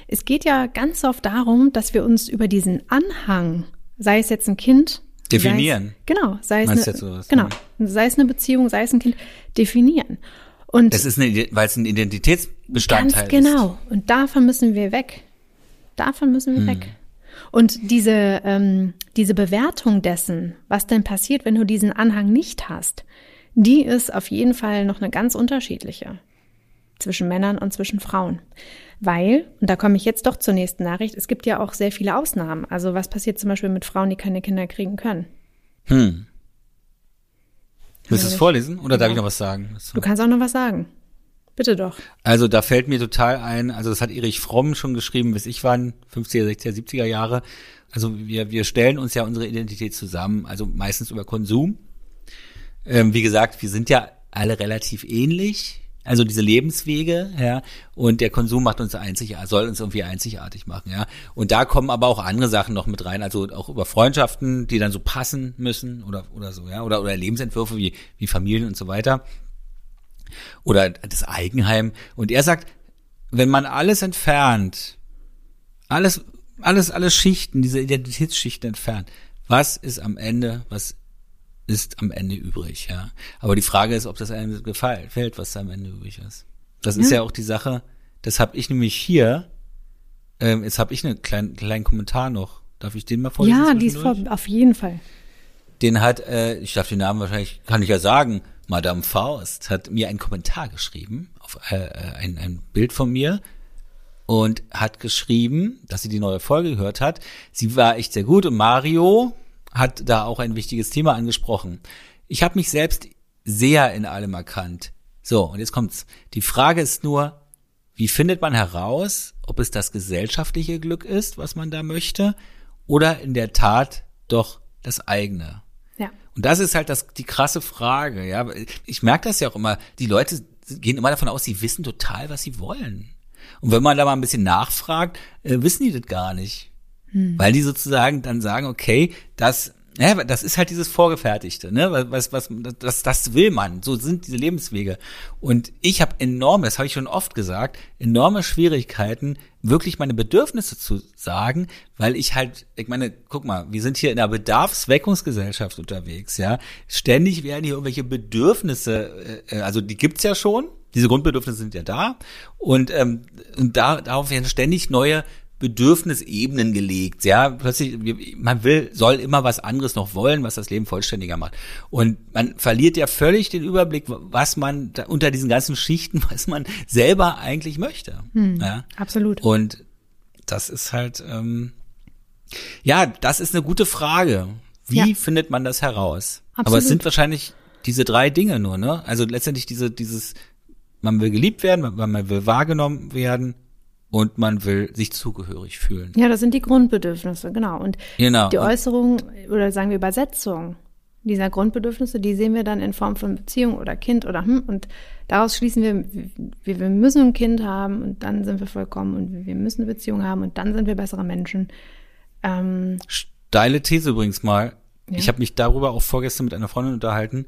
Es geht ja ganz oft darum, dass wir uns über diesen Anhang, sei es jetzt ein Kind, Definieren. Sei es, genau, sei es, Meinst eine, sowas, genau, ja. sei es eine Beziehung, sei es ein Kind, definieren. Und Es ist eine, weil es ein Identitätsbestandteil Ganz genau. Und davon müssen wir weg. Davon müssen Hm. wir weg. Und diese, ähm, diese Bewertung dessen, was denn passiert, wenn du diesen Anhang nicht hast, die ist auf jeden Fall noch eine ganz unterschiedliche zwischen Männern und zwischen Frauen. Weil, und da komme ich jetzt doch zur nächsten Nachricht, es gibt ja auch sehr viele Ausnahmen. Also was passiert zum Beispiel mit Frauen, die keine Kinder kriegen können? Hm. Willst du es nicht. vorlesen oder darf Ja. ich noch was sagen? Du kannst auch noch was sagen. Bitte doch. Also da fällt mir total ein, also das hat Erich Fromm schon geschrieben, bis ich waren, 50er, 60er, 70er Jahre. Also wir, wir stellen uns ja unsere Identität zusammen, also meistens über Konsum. Ähm, wie gesagt, wir sind ja alle relativ ähnlich, also diese Lebenswege, ja, und der Konsum macht uns einzigartig, soll uns irgendwie einzigartig machen, ja. Und da kommen aber auch andere Sachen noch mit rein, also auch über Freundschaften, die dann so passen müssen oder oder so, ja, oder oder Lebensentwürfe wie wie Familien und so weiter oder das Eigenheim. Und er sagt, wenn man alles entfernt, alles, alles, alle Schichten, diese Identitätsschichten entfernt, was ist am Ende, was ist am Ende übrig, ja. Aber die Frage ist, ob das einem gefällt, was da am Ende übrig ist. Das ist ja, auch die Sache, das habe ich nämlich hier, ähm, jetzt habe ich einen kleinen, kleinen Kommentar noch. Darf ich den mal vorlesen? Ja, die ist vor, auf jeden Fall. den hat, äh, ich darf den Namen wahrscheinlich, kann ich ja sagen, Madame Faust hat mir einen Kommentar geschrieben, auf äh, äh, ein, ein Bild von mir und hat geschrieben, dass sie die neue Folge gehört hat. Sie war echt sehr gut und Mario hat da auch ein wichtiges Thema angesprochen. Ich habe mich selbst sehr in allem erkannt. So, und jetzt kommt's. Die Frage ist nur, wie findet man heraus, ob es das gesellschaftliche Glück ist, was man da möchte, oder in der Tat doch das eigene? Ja. Und das ist halt das, die krasse Frage, ja. Ich merke das ja auch immer. Die Leute gehen immer davon aus, sie wissen total, was sie wollen. Und wenn man da mal ein bisschen nachfragt, äh, wissen die das gar nicht. Weil die sozusagen dann sagen, okay, das, ja, das ist halt dieses Vorgefertigte, ne? Was, was, das, das will man. So sind diese Lebenswege. Und ich habe enorme, das habe ich schon oft gesagt, enorme Schwierigkeiten, wirklich meine Bedürfnisse zu sagen, weil ich halt, ich meine, guck mal, wir sind hier in einer Bedarfsweckungsgesellschaft unterwegs, ja. Ständig werden hier irgendwelche Bedürfnisse, äh, also die gibt's ja schon, diese Grundbedürfnisse sind ja da und, ähm, und da, darauf werden ständig neue Bedürfnisebenen gelegt, ja, plötzlich, man will, soll immer was anderes noch wollen, was das Leben vollständiger macht. Und man verliert ja völlig den Überblick, was man da unter diesen ganzen Schichten, was man selber eigentlich möchte. ja. Absolut. Und das ist halt, ähm, ja, das ist eine gute Frage. Wie Ja. findet man das heraus? Aber Absolut. es sind wahrscheinlich diese drei Dinge nur, ne? Also letztendlich diese, dieses, man will geliebt werden, man will wahrgenommen werden und man will sich zugehörig fühlen. Ja, das sind die Grundbedürfnisse, genau. Und Genau. die Äußerung oder sagen wir Übersetzung dieser Grundbedürfnisse, die sehen wir dann in Form von Beziehung oder Kind oder hm, und daraus schließen wir, wir, wir müssen ein Kind haben und dann sind wir vollkommen und wir müssen eine Beziehung haben und dann sind wir bessere Menschen. Ähm, Steile These übrigens mal. Ja. Ich habe mich darüber auch vorgestern mit einer Freundin unterhalten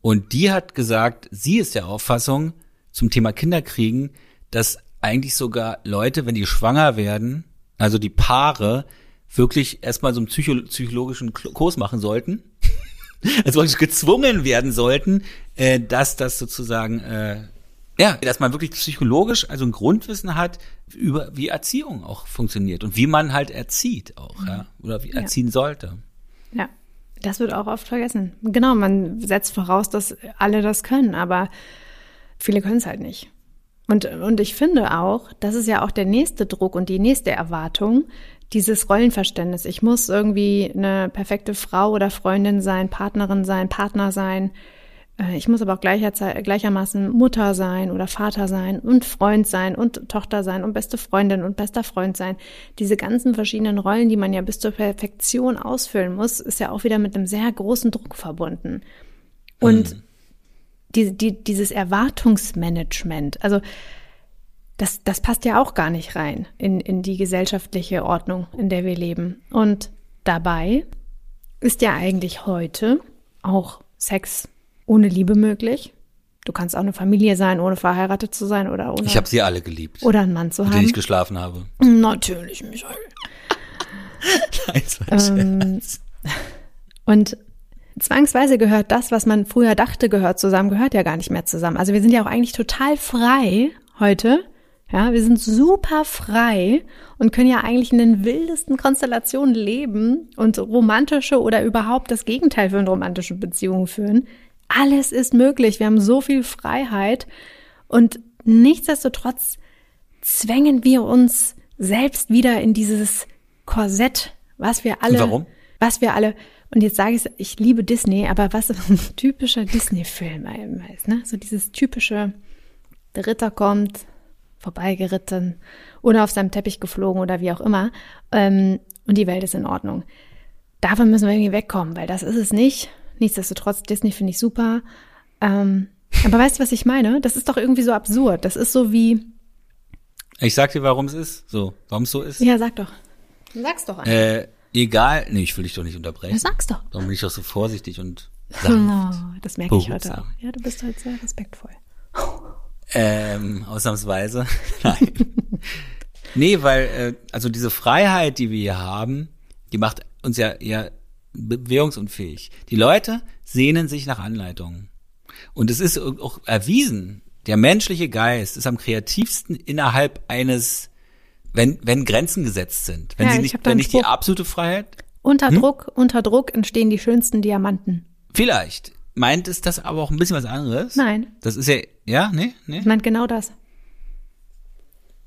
und die hat gesagt, sie ist der Auffassung zum Thema Kinderkriegen, dass eigentlich sogar Leute, wenn die schwanger werden, also die Paare, wirklich erstmal so einen Psycho psychologischen Kurs machen sollten. also wirklich gezwungen werden sollten, äh, dass das sozusagen äh, ja, dass man wirklich psychologisch also ein Grundwissen hat über wie Erziehung auch funktioniert und wie man halt erzieht auch, ja, oder wie erziehen sollte. Ja, das wird auch oft vergessen. Genau, man setzt voraus, dass alle das können, aber viele können es halt nicht. Und, und ich finde auch, das ist ja auch der nächste Druck und die nächste Erwartung, dieses Rollenverständnis. Ich muss irgendwie eine perfekte Frau oder Freundin sein, Partnerin sein, Partner sein. Äh, Ich muss aber auch gleicherzei- gleichermaßen Mutter sein oder Vater sein und Freund sein und Tochter sein und beste Freundin und bester Freund sein. Diese ganzen verschiedenen Rollen, die man ja bis zur Perfektion ausfüllen muss, ist ja auch wieder mit einem sehr großen Druck verbunden. Und die, die, dieses Erwartungsmanagement, also das, das passt ja auch gar nicht rein in, in die gesellschaftliche Ordnung, in der wir leben. Und dabei ist ja eigentlich heute auch Sex ohne Liebe möglich. Du kannst auch eine Familie sein, ohne verheiratet zu sein oder ohne Ich habe sie alle geliebt, oder einen Mann zu haben. ich geschlafen habe. Natürlich, Michael. Nein, das war ein Ähm, Scherz. Und zwangsweise gehört das, was man früher dachte, gehört zusammen, gehört ja gar nicht mehr zusammen. Also wir sind ja auch eigentlich total frei heute. Ja, wir sind super frei und können ja eigentlich in den wildesten Konstellationen leben und romantische oder überhaupt das Gegenteil von romantische Beziehungen führen. Alles ist möglich. Wir haben so viel Freiheit und nichtsdestotrotz zwängen wir uns selbst wieder in dieses Korsett, was wir alle, was wir alle, und jetzt sage ich, ich liebe Disney, aber was ein typischer Disney-Film ist, ne? So dieses typische, der Ritter kommt, vorbeigeritten oder auf seinem Teppich geflogen oder wie auch immer, ähm, und die Welt ist in Ordnung. Davon müssen wir irgendwie wegkommen, weil das ist es nicht. Nichtsdestotrotz, Disney finde ich super. Ähm, aber weißt du, was ich meine? Das ist doch irgendwie so absurd. Das ist so wie, Ich sag dir, warum es ist, so, warum es so ist. ja, sag doch. Sag's doch einfach. Äh, egal, nee, ich will dich doch nicht unterbrechen. Ja, sag's doch. Darum bin ich doch so vorsichtig und sanft. Oh, das merke ich heute auch. Ja, du bist heute sehr respektvoll. Ähm, ausnahmsweise. Nein. nee, weil, äh, also diese Freiheit, die wir hier haben, die macht uns ja eher bewegungsunfähig. Die Leute sehnen sich nach Anleitungen. Und es ist auch erwiesen, der menschliche Geist ist am kreativsten innerhalb eines, wenn, wenn Grenzen gesetzt sind. Wenn Ja, sie ich nicht, wenn nicht die absolute Freiheit, Unter Hm? Druck, unter Druck entstehen die schönsten Diamanten. vielleicht. Meint es das aber auch ein bisschen was anderes? Nein. Das ist ja, ja, nee, nee. Ich meint genau das.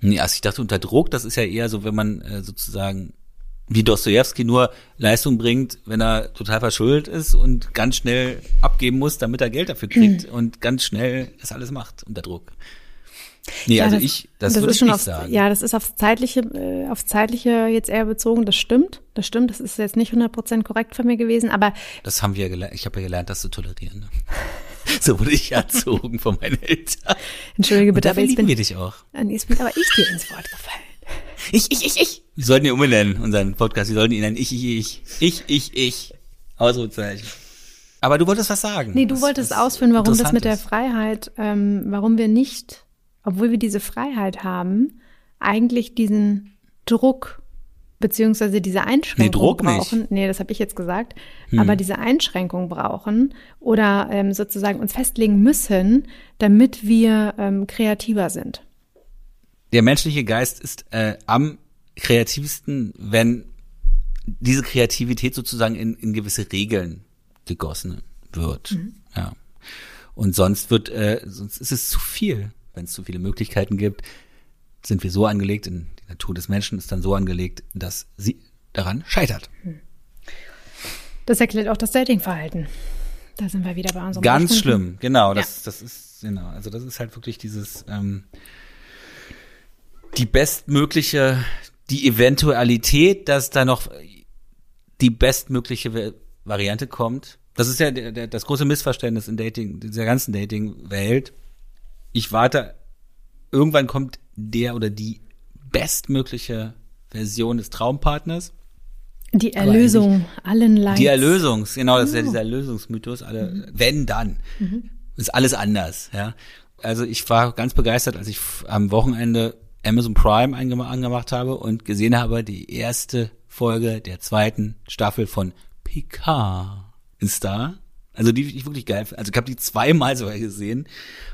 Nee, also ich dachte unter Druck, das ist ja eher so, wenn man äh, sozusagen wie Dostoevsky nur Leistung bringt, wenn er total verschuldet ist und ganz schnell abgeben muss, damit er Geld dafür kriegt und ganz schnell das alles macht unter Druck. Nee, also das, ich, das, würde ist ich aufs, sagen. Ja, das ist aufs zeitliche, äh, aufs zeitliche jetzt eher bezogen. Das stimmt, das stimmt. Das ist jetzt nicht 100% korrekt von mir gewesen, aber Das haben wir gelernt. Ich habe ja gelernt, das zu tolerieren. Ne? So wurde ich erzogen von meinen Eltern. entschuldige bitte, aber jetzt bin, wir dich auch. jetzt bin aber ich dir ins Wort gefallen. Ich, ich, ich, ich. Wir sollten ihn umbenennen, unseren Podcast. Wir sollten ihn nennen Ich, ich, ich. Ich, ich, ich. Ausrufezeichen. Aber du wolltest was sagen. Nee, du Was- wolltest was ausführen, warum das mit der. Freiheit, ähm, warum wir nicht, obwohl wir diese Freiheit haben, eigentlich diesen Druck beziehungsweise diese Einschränkung Nee, Druck nicht. Hm. brauchen. Nee, das habe ich jetzt gesagt. Aber diese Einschränkung brauchen oder ähm, sozusagen uns festlegen müssen, damit wir ähm, kreativer sind. Der menschliche Geist ist äh, am kreativsten, wenn diese Kreativität sozusagen in, in gewisse Regeln gegossen wird. Mhm. Ja. Und sonst wird, äh, sonst ist es zu viel, wenn es zu viele Möglichkeiten gibt. Sind wir so angelegt, in die Natur des Menschen ist dann so angelegt, dass sie daran scheitert. Das erklärt auch das Datingverhalten. Da sind wir wieder bei unserem Ganz Ursprung. schlimm, genau. Das, das ist, genau, also das ist halt wirklich dieses, ähm, die bestmögliche, die Eventualität, dass da noch die bestmögliche Variante kommt. Das ist ja der, der, das große Missverständnis in Dating, dieser ganzen Dating-Welt. Ich warte, irgendwann kommt der oder die bestmögliche Version des Traumpartners. Die Erlösung allen Leids. Die Erlösung, genau, das ist ja dieser Erlösungsmythos, alle, mhm. wenn dann, mhm. ist alles anders, ja. Also ich war ganz begeistert, als ich am Wochenende Amazon Prime angemacht habe und gesehen habe, die erste Folge der zweiten Staffel von Picard ist da. Also die ich wirklich geil. Also ich habe die zweimal sogar gesehen.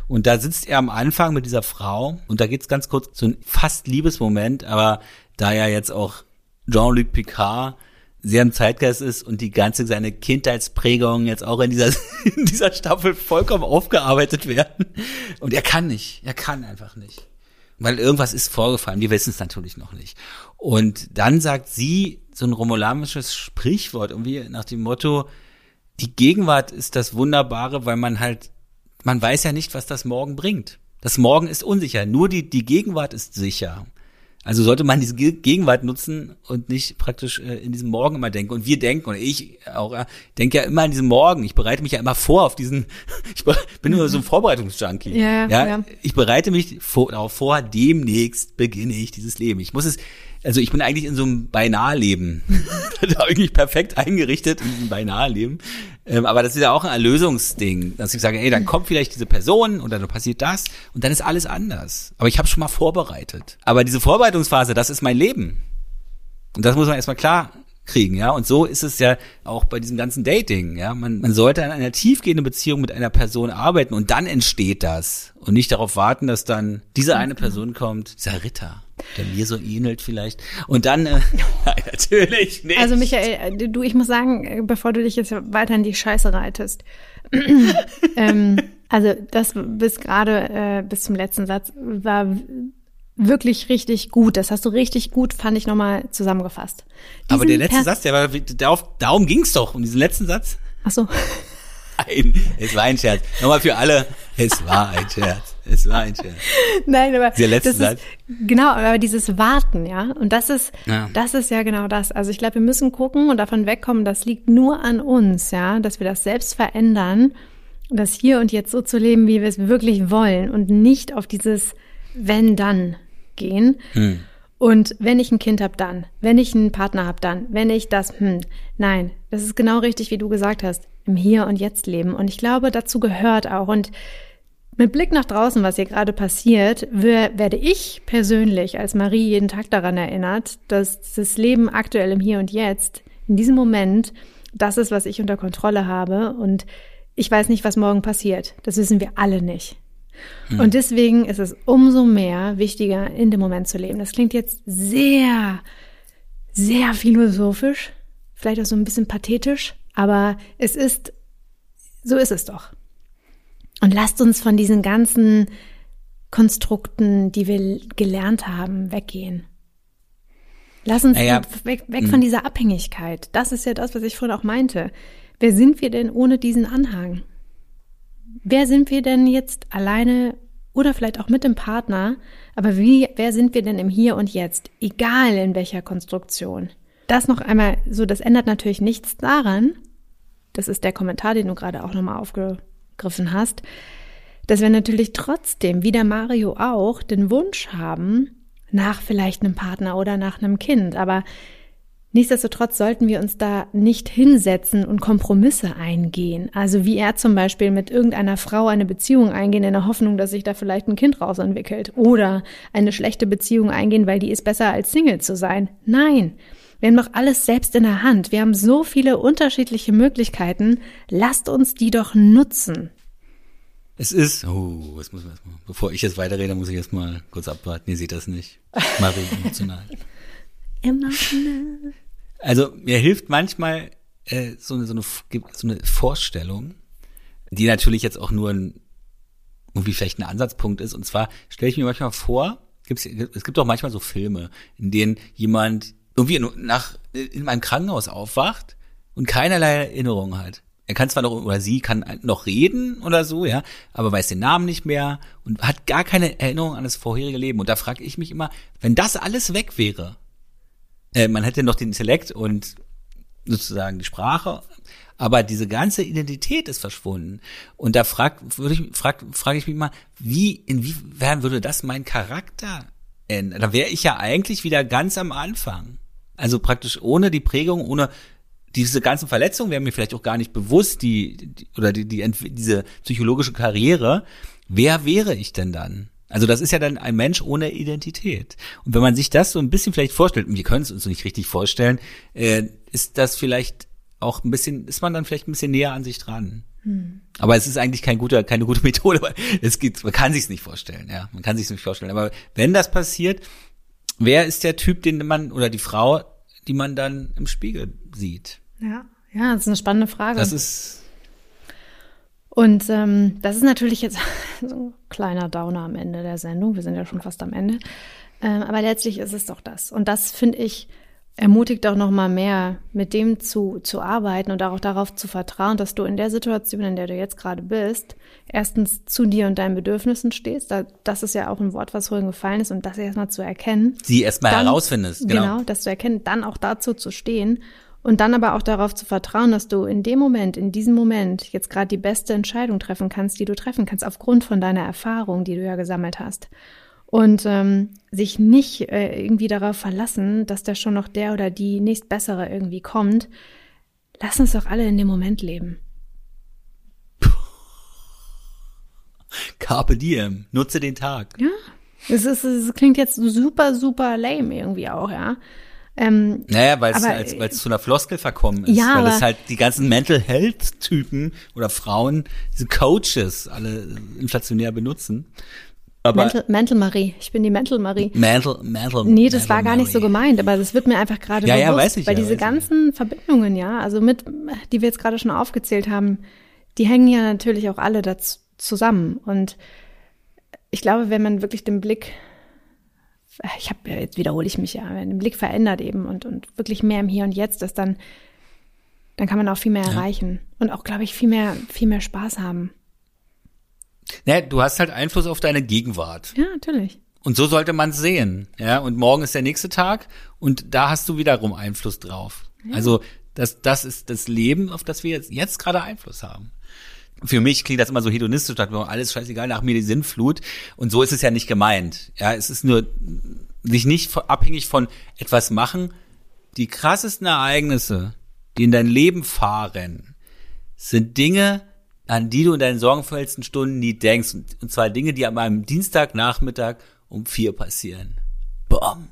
Und da sitzt er am Anfang mit dieser Frau und da geht's ganz kurz zu einem fast Liebesmoment, aber da ja jetzt auch Jean-Luc Picard sehr im Zeitgeist ist und die ganze seine Kindheitsprägung jetzt auch in dieser, in dieser Staffel vollkommen aufgearbeitet werden. Und er kann nicht. Er kann einfach nicht. Weil irgendwas ist vorgefallen. Wir wissen es natürlich noch nicht. Und dann sagt sie so ein romulanisches Sprichwort irgendwie nach dem Motto, die Gegenwart ist das Wunderbare, weil man halt, man weiß ja nicht, was das Morgen bringt. Das Morgen ist unsicher. Nur die, die Gegenwart ist sicher. Also sollte man diese Gegenwart nutzen und nicht praktisch äh, in diesem Morgen immer denken. Und wir denken, und ich auch, äh, denke ja immer an diesen Morgen. Ich bereite mich ja immer vor auf diesen, ich bin nur so ein Vorbereitungsjunkie. Ja, ja, ja. Ich bereite mich vor, darauf vor, demnächst beginne ich dieses Leben. Ich muss es, also ich bin eigentlich in so einem Beinahe-Leben. da habe ich perfekt eingerichtet in diesem Beinahe-Leben. Ähm, aber das ist ja auch ein Erlösungsding, dass ich sage, ey, dann kommt vielleicht diese Person und dann passiert das und dann ist alles anders. Aber ich habe schon mal vorbereitet. Aber diese Vorbereitungsphase, das ist mein Leben. Und das muss man erstmal klar kriegen, ja. Und so ist es ja auch bei diesem ganzen Dating, ja. Man, man sollte an einer tiefgehenden Beziehung mit einer Person arbeiten und dann entsteht das. Und nicht darauf warten, dass dann diese eine Person kommt, dieser Ritter, der mir so ähnelt vielleicht. Und dann, äh, natürlich nicht. Also Michael, äh, du, ich muss sagen, äh, bevor du dich jetzt weiter in die Scheiße reitest, ähm, also das bis gerade äh, bis zum letzten Satz war wirklich richtig gut. Das hast du richtig gut, fand ich nochmal zusammengefasst. Diesen Aber der letzte Pers Satz, der war, darauf, darum ging's doch, um diesen letzten Satz. Ach so. Nein, es war ein Scherz. Nochmal für alle, es war ein Scherz. Es war ein Scherz. Nein, aber der letzte Satz. Ist, genau, aber dieses Warten, ja, und das ist, ja. das ist ja genau das. Also ich glaube, wir müssen gucken und davon wegkommen. Das liegt nur an uns, ja, dass wir das selbst verändern, das hier und jetzt so zu leben, wie wir es wirklich wollen und nicht auf dieses wenn dann gehen. Hm. Und wenn ich ein Kind habe, dann. Wenn ich einen Partner habe, dann. Wenn ich das, hm, nein, das ist genau richtig, wie du gesagt hast, im Hier und Jetzt leben. Und ich glaube, dazu gehört auch. Und mit Blick nach draußen, was hier gerade passiert, werde ich persönlich als Marie jeden Tag daran erinnert, dass das Leben aktuell im Hier und Jetzt, in diesem Moment, das ist, was ich unter Kontrolle habe. Und ich weiß nicht, was morgen passiert. Das wissen wir alle nicht. Hm. Und deswegen ist es umso mehr wichtiger, in dem Moment zu leben. Das klingt jetzt sehr, sehr philosophisch, vielleicht auch so ein bisschen pathetisch, aber es ist, so ist es doch. Und lasst uns von diesen ganzen Konstrukten, die wir gelernt haben, weggehen. Lass uns naja. weg, weg von hm. dieser Abhängigkeit. Das ist ja das, was ich vorhin auch meinte. Wer sind wir denn ohne diesen Anhang? wer sind wir denn jetzt alleine oder vielleicht auch mit dem Partner, aber wie, wer sind wir denn im Hier und Jetzt, egal in welcher Konstruktion? Das noch einmal so, das ändert natürlich nichts daran, das ist der Kommentar, den du gerade auch nochmal aufgegriffen hast, dass wir natürlich trotzdem, wie der Mario auch, den Wunsch haben nach vielleicht einem Partner oder nach einem Kind, aber Nichtsdestotrotz sollten wir uns da nicht hinsetzen und Kompromisse eingehen. Also wie er zum Beispiel mit irgendeiner Frau eine Beziehung eingehen in der Hoffnung, dass sich da vielleicht ein Kind rausentwickelt. Oder eine schlechte Beziehung eingehen, weil die ist besser als Single zu sein. Nein. Wir haben doch alles selbst in der Hand. Wir haben so viele unterschiedliche Möglichkeiten. Lasst uns die doch nutzen. Es ist, oh, was muss man erstmal, bevor ich jetzt weiterrede, muss ich erstmal kurz abwarten. Ihr seht das nicht. Marie emotional. Emotional. Also mir hilft manchmal äh, so, eine, so, eine, so eine Vorstellung, die natürlich jetzt auch nur ein, irgendwie vielleicht ein Ansatzpunkt ist. Und zwar stelle ich mir manchmal vor, gibt's, es gibt auch manchmal so Filme, in denen jemand irgendwie nach, in einem Krankenhaus aufwacht und keinerlei Erinnerung hat. Er kann zwar noch, oder sie kann noch reden oder so, ja, aber weiß den Namen nicht mehr und hat gar keine Erinnerung an das vorherige Leben. Und da frage ich mich immer, wenn das alles weg wäre, äh, man hätte noch den Intellekt und sozusagen die Sprache, aber diese ganze Identität ist verschwunden. Und da frag, würde ich, frag, frage ich mich mal, wie, inwiefern würde das mein Charakter ändern? Da wäre ich ja eigentlich wieder ganz am Anfang. Also praktisch ohne die Prägung, ohne diese ganzen Verletzungen wären mir vielleicht auch gar nicht bewusst, die, die oder die, die, diese psychologische Karriere. Wer wäre ich denn dann? Also das ist ja dann ein Mensch ohne Identität. Und wenn man sich das so ein bisschen vielleicht vorstellt, und wir können es uns nicht richtig vorstellen, äh, ist das vielleicht auch ein bisschen, ist man dann vielleicht ein bisschen näher an sich dran. Hm. Aber es ist eigentlich kein guter, keine gute Methode, weil es geht, man kann sich's nicht vorstellen, ja, man kann sich's nicht vorstellen. Aber wenn das passiert, wer ist der Typ, den man oder die Frau, die man dann im Spiegel sieht? Ja, ja, das ist eine spannende Frage. Das ist und ähm, das ist natürlich jetzt so ein kleiner Downer am Ende der Sendung. Wir sind ja schon fast am Ende. Ähm, aber letztlich ist es doch das. Und das finde ich ermutigt auch noch mal mehr, mit dem zu, zu arbeiten und auch darauf zu vertrauen, dass du in der Situation, in der du jetzt gerade bist, erstens zu dir und deinen Bedürfnissen stehst. Das ist ja auch ein Wort, was vorhin gefallen ist und das erstmal zu erkennen. Sie erstmal herausfindest, genau. Genau, das zu erkennen, dann auch dazu zu stehen und dann aber auch darauf zu vertrauen, dass du in dem Moment, in diesem Moment jetzt gerade die beste Entscheidung treffen kannst, die du treffen kannst, aufgrund von deiner Erfahrung, die du ja gesammelt hast und ähm, sich nicht äh, irgendwie darauf verlassen, dass da schon noch der oder die nächstbessere irgendwie kommt. Lass uns doch alle in dem Moment leben. Carpe diem, nutze den Tag. Ja, es, ist, es klingt jetzt super, super lame irgendwie auch, ja. Ähm, naja, weil es als, weil's zu einer Floskel verkommen ist. Ja, weil es halt die ganzen Mental Health Typen oder Frauen, diese Coaches alle inflationär benutzen. Aber Mental, Mental Marie. Ich bin die Mental Marie. Mental, Mental. Nee, das Mental war gar nicht so gemeint, aber das wird mir einfach gerade ja, bewusst. Ja, weiß ich. Weil ja, diese ganzen ich. Verbindungen, ja, also mit, die wir jetzt gerade schon aufgezählt haben, die hängen ja natürlich auch alle dazu zusammen. Und ich glaube, wenn man wirklich den Blick, ich habe jetzt wiederhole ich mich ja, wenn den Blick verändert eben und, und wirklich mehr im Hier und Jetzt ist, dann, dann kann man auch viel mehr erreichen und auch, glaube ich, viel mehr, viel mehr Spaß haben. Naja, du hast halt Einfluss auf deine Gegenwart. Ja, natürlich. Und so sollte man es sehen. Ja, und morgen ist der nächste Tag und da hast du wiederum Einfluss drauf. Ja. Also das, das ist das Leben, auf das wir jetzt, jetzt gerade Einfluss haben. Für mich klingt das immer so hedonistisch, da alles scheißegal, nach mir die Sinnflut. Und so ist es ja nicht gemeint. Ja, es ist nur sich nicht abhängig von etwas machen. Die krassesten Ereignisse, die in dein Leben fahren, sind Dinge, an die du in deinen sorgenvollsten Stunden nie denkst. Und zwar Dinge, die an einem Dienstagnachmittag um vier passieren. Bom.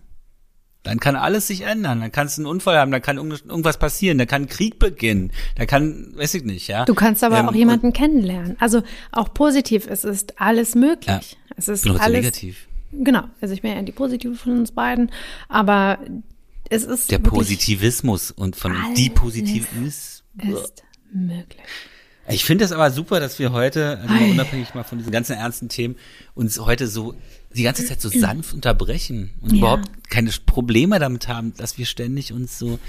Dann kann alles sich ändern. Dann kannst du einen Unfall haben, dann kann irgendwas passieren, da kann Krieg beginnen, da kann, weiß ich nicht, ja. Du kannst aber ähm, auch jemanden kennenlernen. Also auch positiv, es ist alles möglich. Ja, es ist bin alles negativ. Genau, also ich bin ja die positive von uns beiden, aber es ist der Positivismus und von die Positivismus ist möglich. Ich finde es aber super, dass wir heute, also unabhängig mal von diesen ganzen ernsten Themen, uns heute so die ganze Zeit so sanft unterbrechen und ja. überhaupt keine Probleme damit haben, dass wir ständig uns so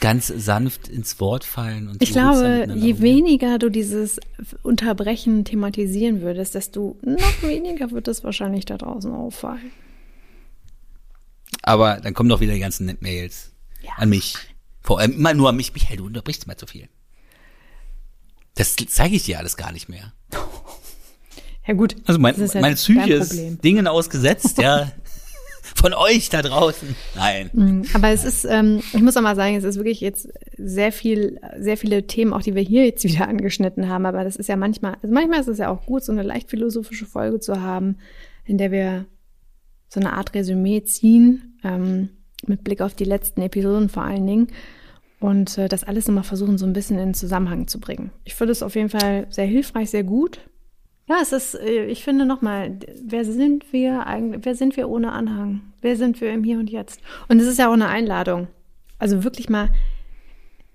ganz sanft ins Wort fallen. Und ich glaube, je weniger du dieses Unterbrechen thematisieren würdest, desto noch weniger wird es wahrscheinlich da draußen auffallen. Aber dann kommen doch wieder die ganzen Mails ja. an mich. Vor allem immer nur an mich. Michael, du unterbrichst mal zu viel. Das zeige ich dir alles gar nicht mehr. Ja gut. Also mein, ja meine Psyche ist Dingen ausgesetzt, ja. Von euch da draußen. Nein. Mhm, aber es ist, ähm, ich muss auch mal sagen, es ist wirklich jetzt sehr viel, sehr viele Themen, auch die wir hier jetzt wieder angeschnitten haben. Aber das ist ja manchmal, also manchmal ist es ja auch gut, so eine leicht philosophische Folge zu haben, in der wir so eine Art Resümee ziehen, ähm, mit Blick auf die letzten Episoden vor allen Dingen und äh, das alles immer versuchen, so ein bisschen in Zusammenhang zu bringen. Ich finde es auf jeden Fall sehr hilfreich, sehr gut. Ja, es ist, äh, ich finde nochmal, wer sind wir eigentlich, wer sind wir ohne Anhang? Wer sind wir im Hier und Jetzt? Und es ist ja auch eine Einladung. Also wirklich mal,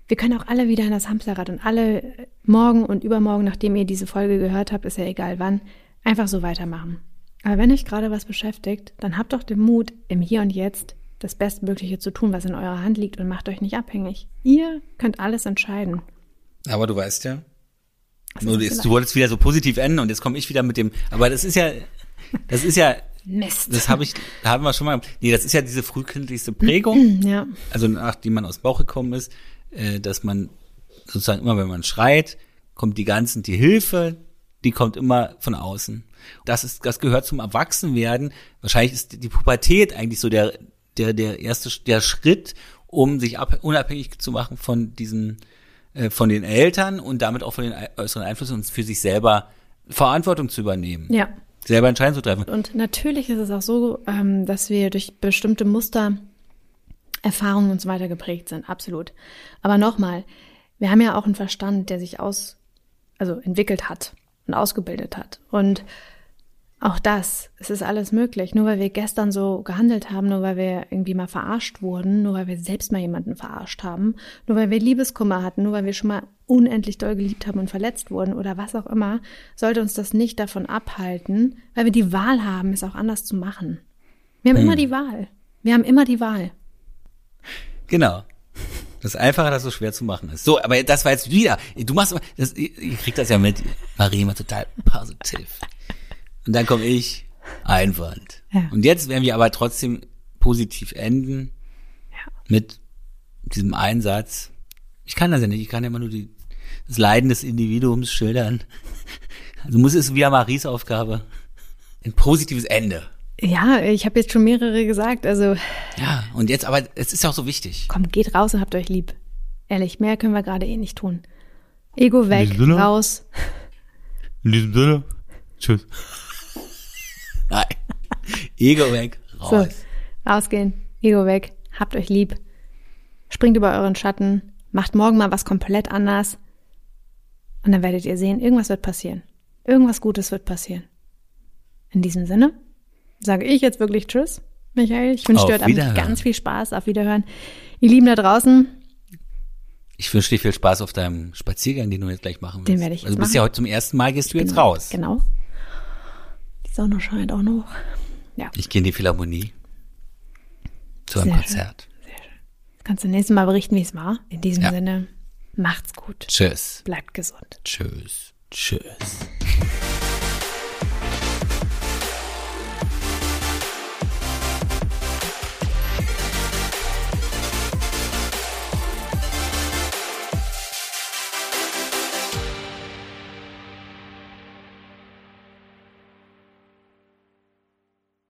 wir können auch alle wieder in das Hamsterrad und alle morgen und übermorgen, nachdem ihr diese Folge gehört habt, ist ja egal wann, einfach so weitermachen. Aber wenn euch gerade was beschäftigt, dann habt doch den Mut, im Hier und Jetzt das Bestmögliche zu tun, was in eurer Hand liegt und macht euch nicht abhängig. Ihr könnt alles entscheiden. Aber du weißt ja, nur jetzt, du wolltest wieder so positiv enden und jetzt komme ich wieder mit dem, aber das ist ja, das ist ja, Mist. das habe ich, haben wir schon mal, nee, das ist ja diese frühkindlichste Prägung, ja. also nachdem man aus dem Bauch gekommen ist, äh, dass man sozusagen immer, wenn man schreit, kommt die ganzen, die Hilfe, die kommt immer von außen. Das ist, das gehört zum Erwachsenwerden. Wahrscheinlich ist die Pubertät eigentlich so der, der, der erste, der Schritt, um sich ab, unabhängig zu machen von diesen, äh, von den Eltern und damit auch von den äußeren Einflüssen und für sich selber Verantwortung zu übernehmen. Ja. Selber Entscheidungen zu treffen. Und natürlich ist es auch so, ähm, dass wir durch bestimmte Muster, Erfahrungen und so weiter geprägt sind. Absolut. Aber nochmal, wir haben ja auch einen Verstand, der sich aus, also entwickelt hat und ausgebildet hat. Und auch das, es ist alles möglich. Nur weil wir gestern so gehandelt haben, nur weil wir irgendwie mal verarscht wurden, nur weil wir selbst mal jemanden verarscht haben, nur weil wir Liebeskummer hatten, nur weil wir schon mal unendlich doll geliebt haben und verletzt wurden oder was auch immer, sollte uns das nicht davon abhalten, weil wir die Wahl haben, es auch anders zu machen. Wir haben immer die Wahl. Wir haben immer die Wahl. Genau. Das dass es so schwer zu machen ist. So, aber das war jetzt wieder. Du machst, immer- das, ihr kriegt das ja mit. Marie immer total positiv. Und dann komme ich, Einwand. Ja. Und jetzt werden wir aber trotzdem positiv enden mit diesem Einsatz. Ich kann das ja nicht. Ich kann ja immer nur die, das Leiden des Individuums schildern. Also muss es wie Maries Aufgabe. Ein positives Ende. Ja, ich habe jetzt schon mehrere gesagt. Also Ja, und jetzt aber, es ist auch so wichtig. komm, geht raus und habt euch lieb. Ehrlich, mehr können wir gerade eh nicht tun. Ego weg, Sinne? raus. In diesem Sinne, tschüss. Ego weg, So, raus. rausgehen, Ego weg, habt euch lieb. Springt über euren Schatten, macht morgen mal was komplett anders. Und dann werdet ihr sehen, irgendwas wird passieren. Irgendwas Gutes wird passieren. In diesem Sinne sage ich jetzt wirklich Tschüss, Michael. Ich wünsche dir heute Abend ganz viel Spaß. Auf Wiederhören. Ihr Lieben da draußen, Ich wünsche dir viel Spaß auf deinem Spaziergang, den du jetzt gleich machen willst. Den werde ich jetzt Also du bist machen. ja heute zum ersten Mal, gehst du jetzt Genau, raus. Genau. Die Sonne scheint auch noch. Ja, Ich gehe in die Philharmonie zu einem Sehr schön. Konzert. kannst du nächstes Mal berichten, wie es war. In diesem Ja. Sinne, macht's gut. Tschüss. Bleibt gesund. Tschüss. Tschüss.